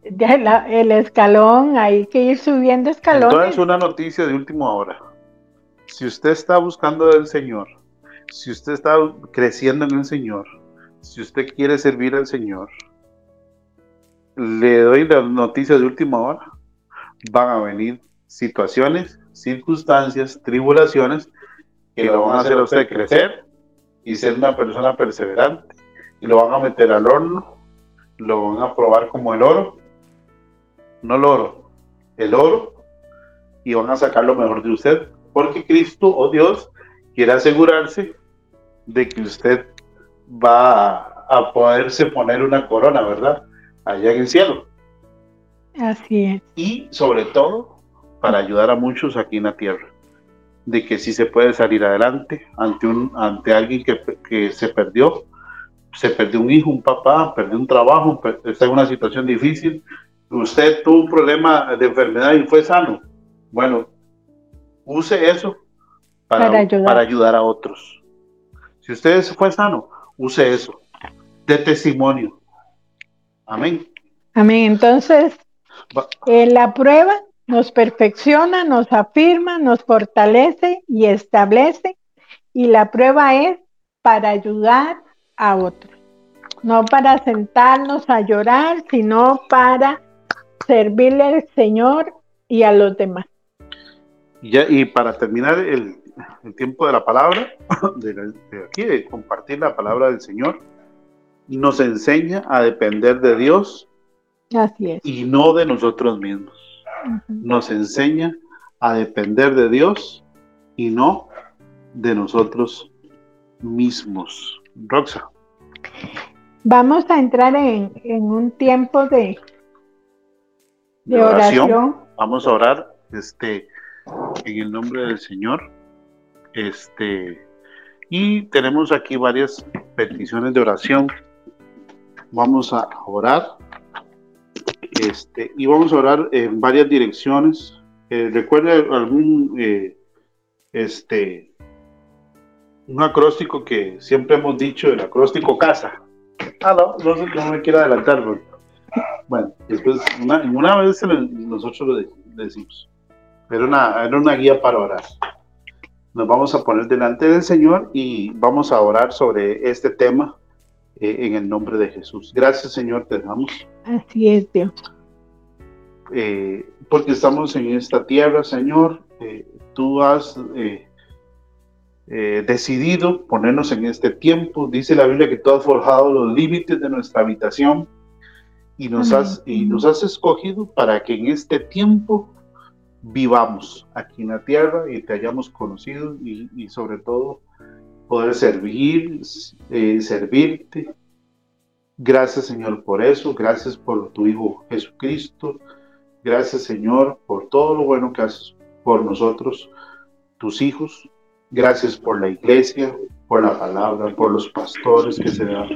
el escalón, hay que ir subiendo escalones. Entonces, una noticia de última hora. Si usted está buscando del Señor, si usted está creciendo en el Señor, si usted quiere servir al Señor, le doy las noticias de última hora. Van a venir situaciones, circunstancias, tribulaciones que lo van a hacer a usted crecer y ser una persona perseverante. Y lo van a meter al horno, lo van a probar como el oro, no el oro, el oro, y van a sacar lo mejor de usted, porque Cristo o oh Dios quiere asegurarse de que usted va a, poderse poner una corona, ¿verdad? Allá en el cielo. Así es. Y sobre todo, para ayudar a muchos aquí en la tierra, de que sí se puede salir adelante ante, un, ante alguien que, que se perdió, se perdió un hijo, un papá, perdió un trabajo, está en una situación difícil, usted tuvo un problema de enfermedad y fue sano. Bueno, use eso para, para ayudar a otros. Si usted fue sano, use eso de testimonio. Amén. Amén. Entonces, eh, la prueba nos perfecciona, nos afirma, nos fortalece y establece. Y la prueba es para ayudar a otros. No para sentarnos a llorar, sino para servirle al Señor y a los demás. Ya, y para terminar el, el tiempo de la palabra, de, aquí, de compartir la palabra del Señor, nos enseña a depender de Dios y no de nosotros mismos. Nos enseña a depender de Dios y no de nosotros mismos. Roxa. Vamos a entrar en, un tiempo de, de, oración. Vamos a orar este, en el nombre del Señor. Este, y tenemos aquí varias peticiones de oración. Vamos a orar. Este, y vamos a orar en varias direcciones. Eh, recuerda algún eh, este un acróstico que siempre hemos dicho, el acróstico casa. Ah, no, no, me quiero adelantar. Bueno, después, una, una vez nosotros lo decimos. Era una, era una guía para orar nos vamos a poner delante del Señor y vamos a orar sobre este tema eh, en el nombre de Jesús. Gracias, Señor, te damos. Así es, Dios. Eh, porque estamos en esta tierra, Señor. Eh, tú has decidido ponernos en este tiempo. Dice la Biblia que tú has forjado los límites de nuestra habitación y nos, has, y nos has escogido para que en este tiempo vivamos aquí en la tierra y te hayamos conocido y, sobre todo poder servir, eh, servirte. Gracias Señor por eso, gracias por tu Hijo Jesucristo, gracias Señor por todo lo bueno que haces por nosotros, tus hijos, gracias por la iglesia, por la palabra, por los pastores que se dan,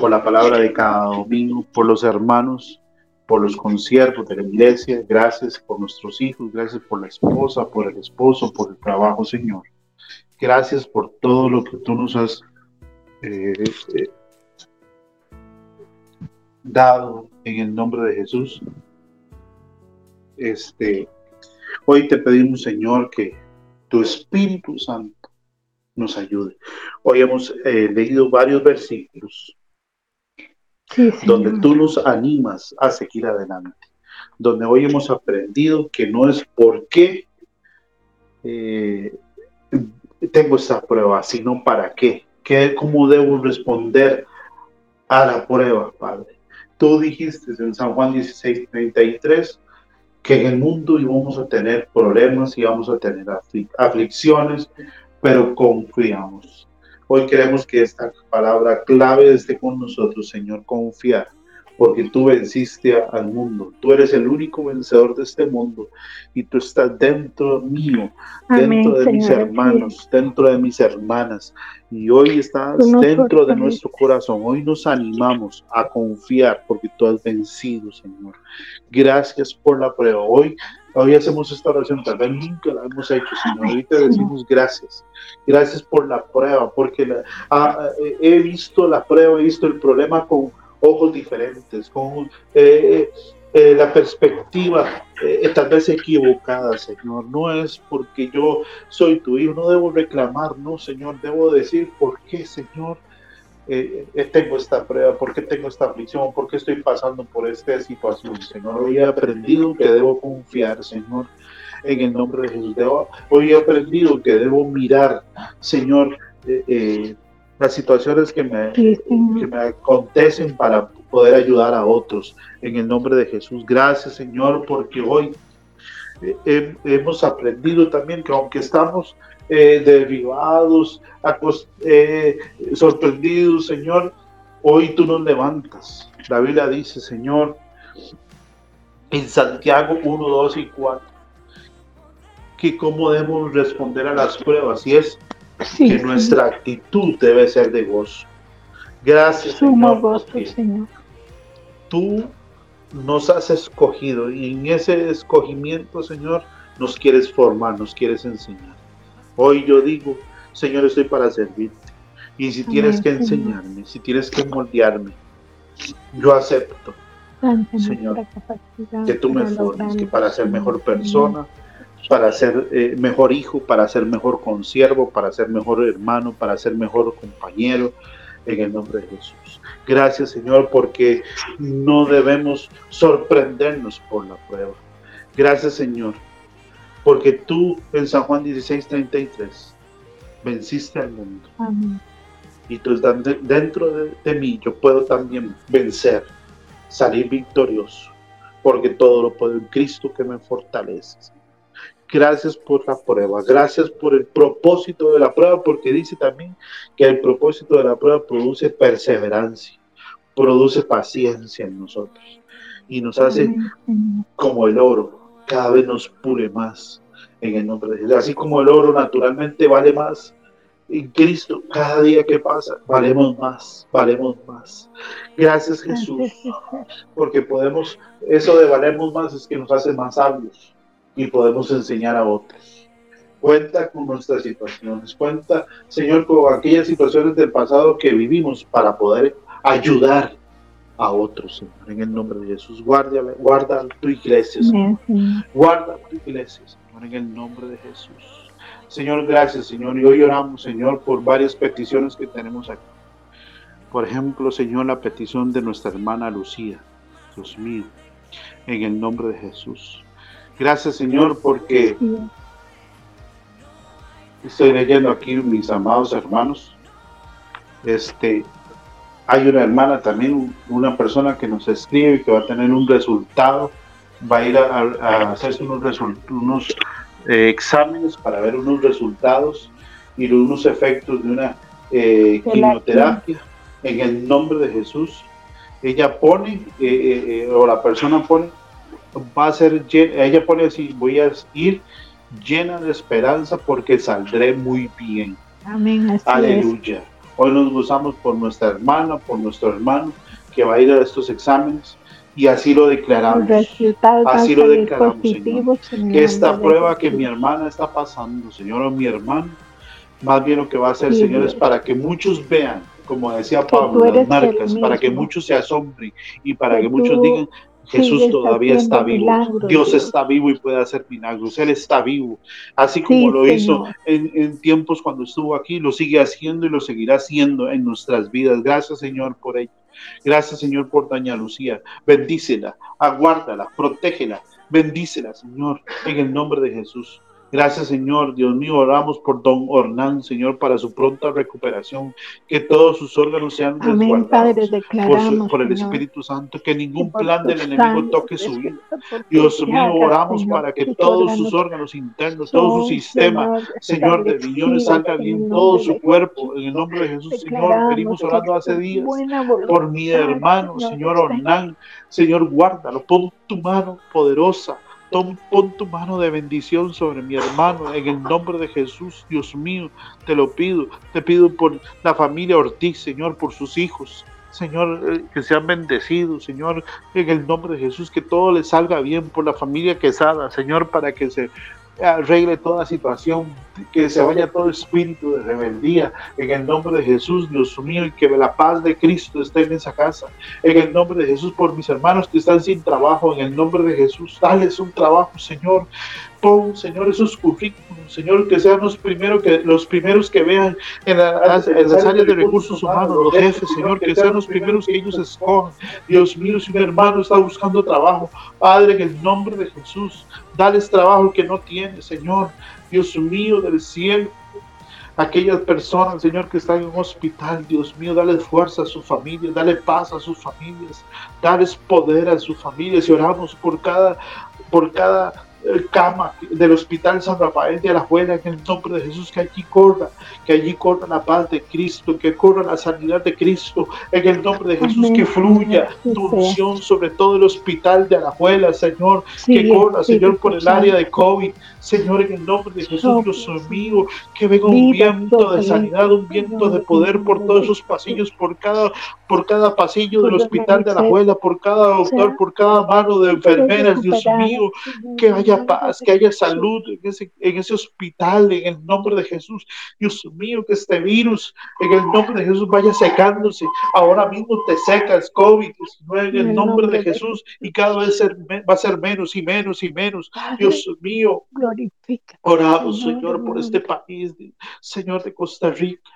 por la palabra de cada domingo, por los hermanos por los conciertos de la iglesia, gracias por nuestros hijos, gracias por la esposa, por el esposo, por el trabajo, Señor. Gracias por todo lo que tú nos has eh, eh, dado en el nombre de Jesús. Este, hoy te pedimos, Señor, que tu Espíritu Santo nos ayude. Hoy hemos eh, leído varios versículos donde tú nos animas a seguir adelante, donde hoy hemos aprendido que no es por qué eh, tengo esta prueba, sino para qué, qué, cómo debo responder a la prueba, Padre. Tú dijiste en San Juan 16, 33 que en el mundo íbamos a tener problemas, íbamos a tener aflicciones, pero confiamos Hoy queremos que esta palabra clave esté con nosotros, Señor, confiar, porque tú venciste al mundo. Tú eres el único vencedor de este mundo y tú estás dentro mío, dentro de mis hermanos, dentro de mis hermanas. Y hoy estás dentro de nuestro corazón. Hoy nos animamos a confiar porque tú has vencido, Señor. Gracias por la prueba. Hoy Hoy hacemos esta oración, tal vez nunca la hemos hecho, sino ahorita decimos gracias. Gracias por la prueba, porque ah, eh, he visto la prueba, he visto el problema con ojos diferentes, con, eh, eh, la perspectiva tal vez equivocada, Señor. No es porque yo soy tu hijo, no debo reclamar, no, Señor, debo decir por qué, Señor, eh, tengo esta prueba, por qué tengo esta aflicción, por qué estoy pasando por esta situación, Señor. Hoy he aprendido que debo confiar, Señor, en el nombre de Jesús. hoy he aprendido que debo mirar, Señor, las situaciones que me, que me acontecen para poder ayudar a otros. En el nombre de Jesús, gracias Señor, porque hoy eh, hemos aprendido también que aunque estamos eh, derribados, eh, sorprendidos, Señor, hoy tú nos levantas. La Biblia dice, Señor, en Santiago 1, 2 y 4, que cómo debemos responder a las pruebas. Y es que nuestra actitud debe ser de gozo. Gracias, Señor, gozo, Señor. Tú nos has escogido y en ese escogimiento, Señor, nos quieres formar, nos quieres enseñar. Hoy yo digo, Señor, estoy para servirte. Y si tienes que enseñarme, si tienes que moldearme, yo acepto, Señor, que tú me formes, que para ser mejor persona, para ser eh, mejor hijo, para ser mejor consiervo, para ser mejor hermano, para ser mejor compañero, en el nombre de Jesús. Gracias Señor porque no debemos sorprendernos por la prueba. Gracias Señor porque tú en San Juan 16:33 venciste al mundo. Amén. Y tú estás dentro de, de mí, yo puedo también vencer, salir victorioso, porque todo lo puedo en Cristo que me fortalece. Gracias por la prueba, gracias por el propósito de la prueba, porque dice también que el propósito de la prueba produce perseverancia, produce paciencia en nosotros y nos hace como el oro, cada vez nos pule más en el nombre de Jesús. Así como el oro naturalmente vale más, en Cristo, cada día que pasa, valemos más, valemos más. Gracias Jesús, porque podemos, eso de valemos más es que nos hace más sabios y podemos enseñar a otros. Cuenta con nuestras situaciones, cuenta, Señor, con aquellas situaciones del pasado que vivimos para poder ayudar a otros, Señor, en el nombre de Jesús. Guarda, guarda tu iglesia, Señor. Guarda tu iglesia, Señor, en el nombre de Jesús. Señor, gracias, Señor. Y hoy oramos, Señor, por varias peticiones que tenemos aquí. Por ejemplo, Señor, la petición de nuestra hermana Lucía. Dios mío, en el nombre de Jesús. Gracias, Señor, porque estoy leyendo aquí, mis amados hermanos. Este, hay una hermana también, una persona que nos escribe que va a tener un resultado, va a ir a, hacerse unos, unos eh, exámenes para ver unos resultados y unos efectos de una eh, quimioterapia en el nombre de Jesús. Ella pone, eh, o la persona pone va a ser, ella pone así, voy a ir llena de esperanza porque saldré muy bien. Amén. Aleluya. Hoy nos gozamos por nuestra hermana, por nuestro hermano que va a ir a estos exámenes y así lo declaramos. Así lo declaramos, Señor. Que esta prueba que mi hermana está pasando, Señor, o mi hermano, más bien lo que va a hacer, Señor, es para que muchos vean, como decía Pablo, las marcas, para que muchos se asombren y para que muchos digan, Jesús todavía está vivo. Dios está vivo y puede hacer milagros. Él está vivo. Así como lo hizo en, tiempos cuando estuvo aquí, lo sigue haciendo y lo seguirá haciendo en nuestras vidas. Gracias, Señor, por ello. Gracias, Señor, por Doña Lucía. Bendícela, aguárdala, protégela. Bendícela, Señor, en el nombre de Jesús. Gracias, Señor. Dios mío, oramos por don Ornán, Señor, para su pronta recuperación. Que todos sus órganos sean Amén, Padre, declaramos, por, el Espíritu Santo. Que ningún plan del enemigo toque su vida. Dios mío, oramos para que todos sus órganos internos, todo su sistema, Señor, de millones salga bien, todo su cuerpo. En el nombre de Jesús, Señor, venimos orando hace días por mi hermano, Señor Ornán. Señor, guárdalo, pon tu mano poderosa Pon, tu mano de bendición sobre mi hermano en el nombre de Jesús, Dios mío, te lo pido. Te pido por la familia Ortiz, Señor, por sus hijos. Señor, eh, que sean bendecidos, Señor, en el nombre de Jesús, que todo les salga bien por la familia Quesada, Señor, para que se arregle toda situación, que se vaya todo espíritu de rebeldía, en el nombre de Jesús, Dios mío, y que la paz de Cristo esté en esa casa, en el nombre de Jesús, por mis hermanos que están sin trabajo, en el nombre de Jesús, dales un trabajo, Señor, pon, Señor, esos currículos, Señor, que sean los primeros que, los primeros que vean en, las áreas de recursos humanos, los jefes, Señor, que sean los primeros que ellos escojan. Dios mío, si un hermano está buscando trabajo, Padre, en el nombre de Jesús, dales trabajo que no tiene, Señor, Dios mío del cielo. Aquellas personas, Señor, que están en un hospital, Dios mío, dale fuerza a su familia, dale paz a sus familias, dale poder a sus familias. Y oramos por cada, por cada cama del Hospital San Rafael de Alajuela en el nombre de Jesús, que allí corra, que allí corra la paz de Cristo, que corra la sanidad de Cristo, en el nombre de Jesús, que fluya tu unción sobre todo el Hospital de Alajuela, Señor, que corra, Señor, por el área de COVID, Señor, en el nombre de Jesús, Dios mío, que venga un viento de sanidad, un viento de poder por todos esos pasillos, por cada, por cada pasillo del Hospital de Alajuela, por cada doctor, por cada mano de enfermeras, Dios mío, que haya paz, que haya salud en ese, en ese hospital, en el nombre de Jesús. Dios mío, que este virus, en el nombre de Jesús, vaya secándose. Ahora mismo te secas, COVID-19, en el nombre de Jesús, y cada vez va a ser menos y menos y menos. Dios mío, oramos, Señor, por este país, Señor de Costa Rica.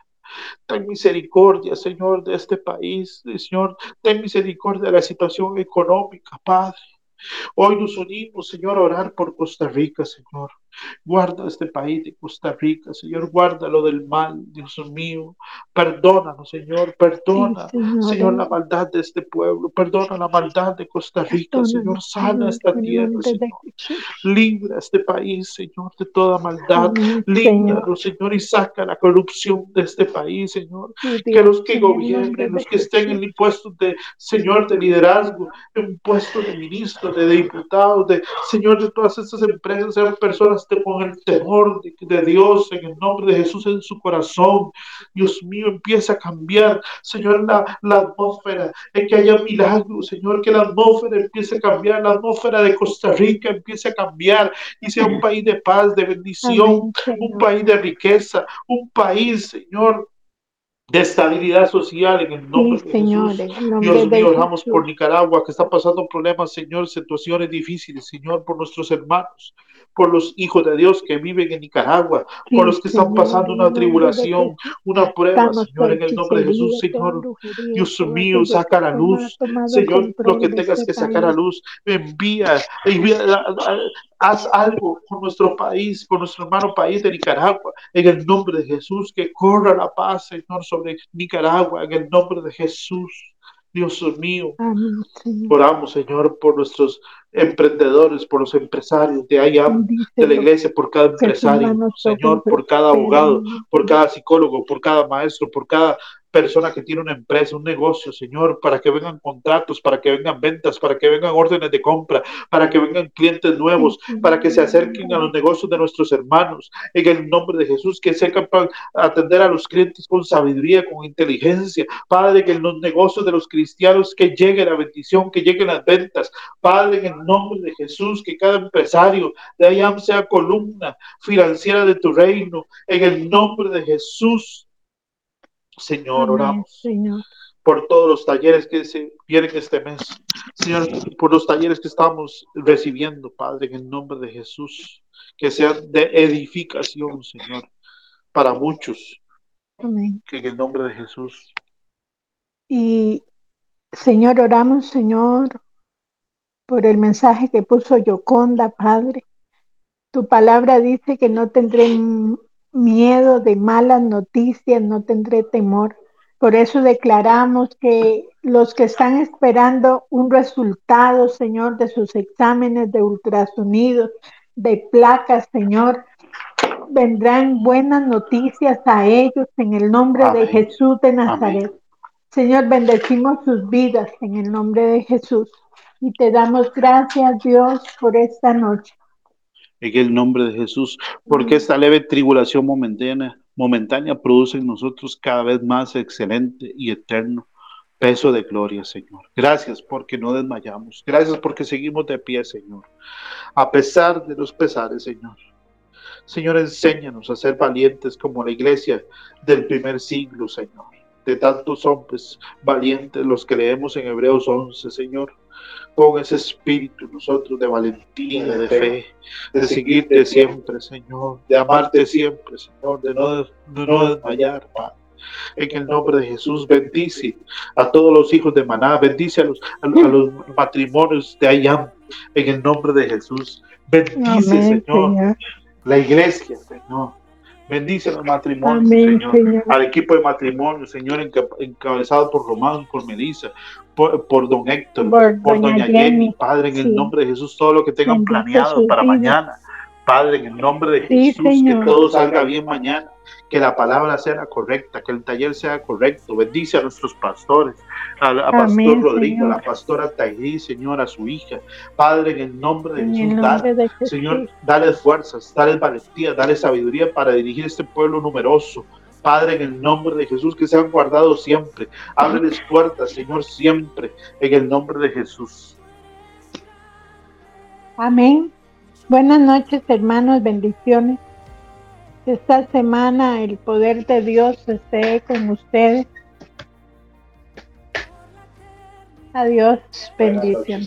Ten misericordia, Señor, de este país, Señor. Ten misericordia de la situación económica, Padre. Hoy nos unimos, Señor, a orar por Costa Rica, Señor. Guarda este país de Costa Rica, Señor. Guárdalo del mal, Dios mío. Perdónanos, Señor. Perdona, señor, la maldad de este pueblo. Perdona la maldad de Costa Rica, Señor. Sana esta tierra, Señor. Libra este país, Señor, de toda maldad. Líbralo, Señor, y saca la corrupción de este país, Señor. Que los que gobiernen, los que estén en el puesto de, Señor, de liderazgo, en puesto de ministro, de diputado, de, Señor, de todas estas empresas, sean personas con el temor de, Dios en el nombre de Jesús en su corazón. Dios mío, empieza a cambiar, Señor, la, la atmósfera, es que haya milagros, Señor, que la atmósfera empiece a cambiar, la atmósfera de Costa Rica empiece a cambiar y sea un país de paz, de bendición, un país de riqueza, un país, Señor, de estabilidad social en el nombre de Jesús. Dios mío, oramos por Nicaragua, que está pasando problemas, Señor, situaciones difíciles, Señor, por nuestros hermanos, por los hijos de Dios que viven en Nicaragua, por los que están pasando una tribulación, una prueba, Señor, en el nombre de Jesús, Señor. Dios mío, saca la luz, Señor, lo que tengas que sacar a luz, envía, envía haz algo por nuestro país, por nuestro hermano país de Nicaragua, en el nombre de Jesús, que corra la paz, Señor, sobre Nicaragua, en el nombre de Jesús. Dios mío, oramos, Señor, por nuestros emprendedores, por los empresarios de allá, de la iglesia, por cada empresario, Señor, por cada abogado, por cada psicólogo, por cada maestro, por cada persona que tiene una empresa, un negocio, Señor, para que vengan contratos, para que vengan ventas, para que vengan órdenes de compra, para que vengan clientes nuevos, para que se acerquen a los negocios de nuestros hermanos. En el nombre de Jesús, que sepan atender a los clientes con sabiduría, con inteligencia. Padre, que en los negocios de los cristianos que llegue la bendición, que lleguen las ventas. Padre, en el nombre de Jesús, que cada empresario de allá sea columna financiera de tu reino. En el nombre de Jesús. Señor, oramos. Por todos los talleres que se vienen este mes. Señor, por los talleres que estamos recibiendo, Padre, en el nombre de Jesús. Que sean de edificación, Señor, para muchos. Amén. En el nombre de Jesús. Y, Señor, oramos, Señor, por el mensaje que puso Yoconda, Padre. Tu palabra dice que no tendré miedo de malas noticias, no tendré temor. Por eso declaramos que los que están esperando un resultado, Señor, de sus exámenes de ultrasonidos, de placas, Señor, vendrán buenas noticias a ellos en el nombre de Jesús de Nazaret. Señor, bendecimos sus vidas en el nombre de Jesús y te damos gracias, Dios, por esta noche en el nombre de Jesús, porque esta leve tribulación momentánea, momentánea produce en nosotros cada vez más excelente y eterno peso de gloria, Señor. Gracias porque no desmayamos. Gracias porque seguimos de pie, Señor. A pesar de los pesares, Señor. Señor, enséñanos a ser valientes como la iglesia del primer siglo, Señor. De tantos hombres valientes, los que leemos en Hebreos 11, Señor. Pon ese espíritu nosotros de valentía, de fe, de seguirte siempre, Señor, de amarte siempre, Señor, de no, de no desmayar, Padre. En el nombre de Jesús, bendice a todos los hijos de Maná, bendice a los, a, los matrimonios de Ayam. En el nombre de Jesús, bendice, Señor, la iglesia, Señor. Bendice los matrimonios, señor. Al equipo de matrimonio, Señor, encabezado por Román, por Melissa, por, don Héctor, por, doña Jenny, Padre, en el nombre de Jesús, todo lo que tengan planeado para mañana. Padre, en el nombre de Jesús, que todo salga bien mañana que la palabra sea correcta, que el taller sea correcto. Bendice a nuestros pastores, a, Pastor Rodrigo, a la pastora Tairí, Señor, a su hija. Padre, en el nombre de Jesús, Señor, dale fuerzas, dale valentía, dale sabiduría para dirigir este pueblo numeroso. Padre, en el nombre de Jesús, que sean guardados siempre. Ábreles puertas, Señor, siempre, en el nombre de Jesús. Amén. Buenas noches, hermanos, bendiciones esta semana el poder de Dios esté con ustedes. Adiós, bendición.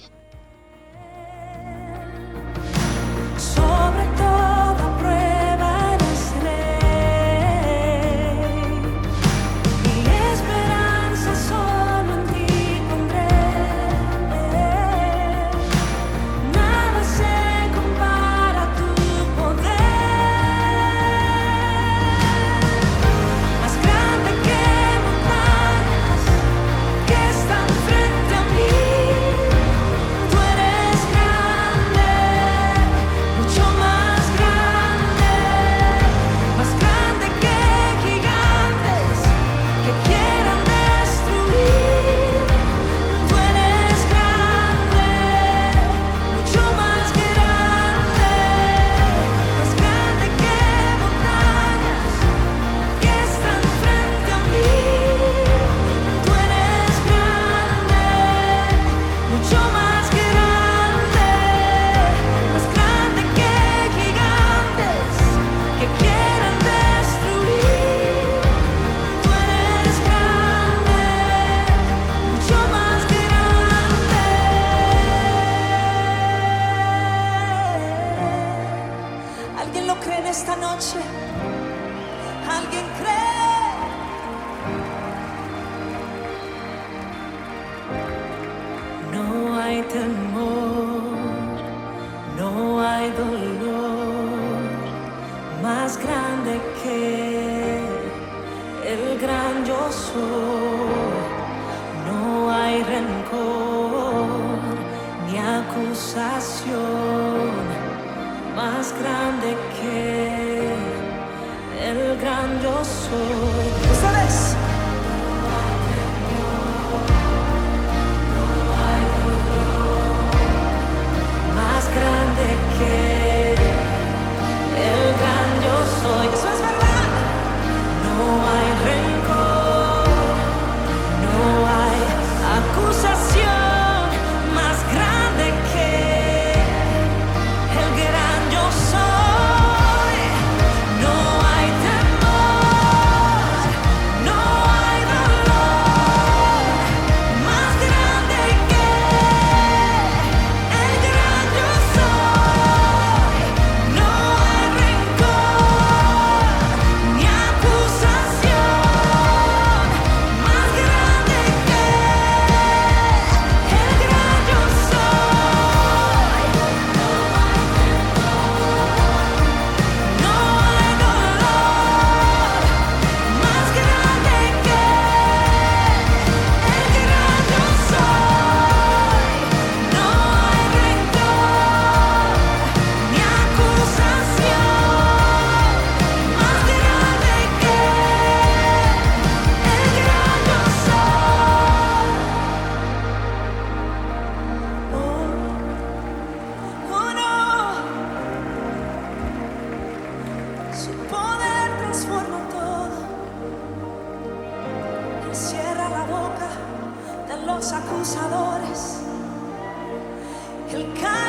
Él calla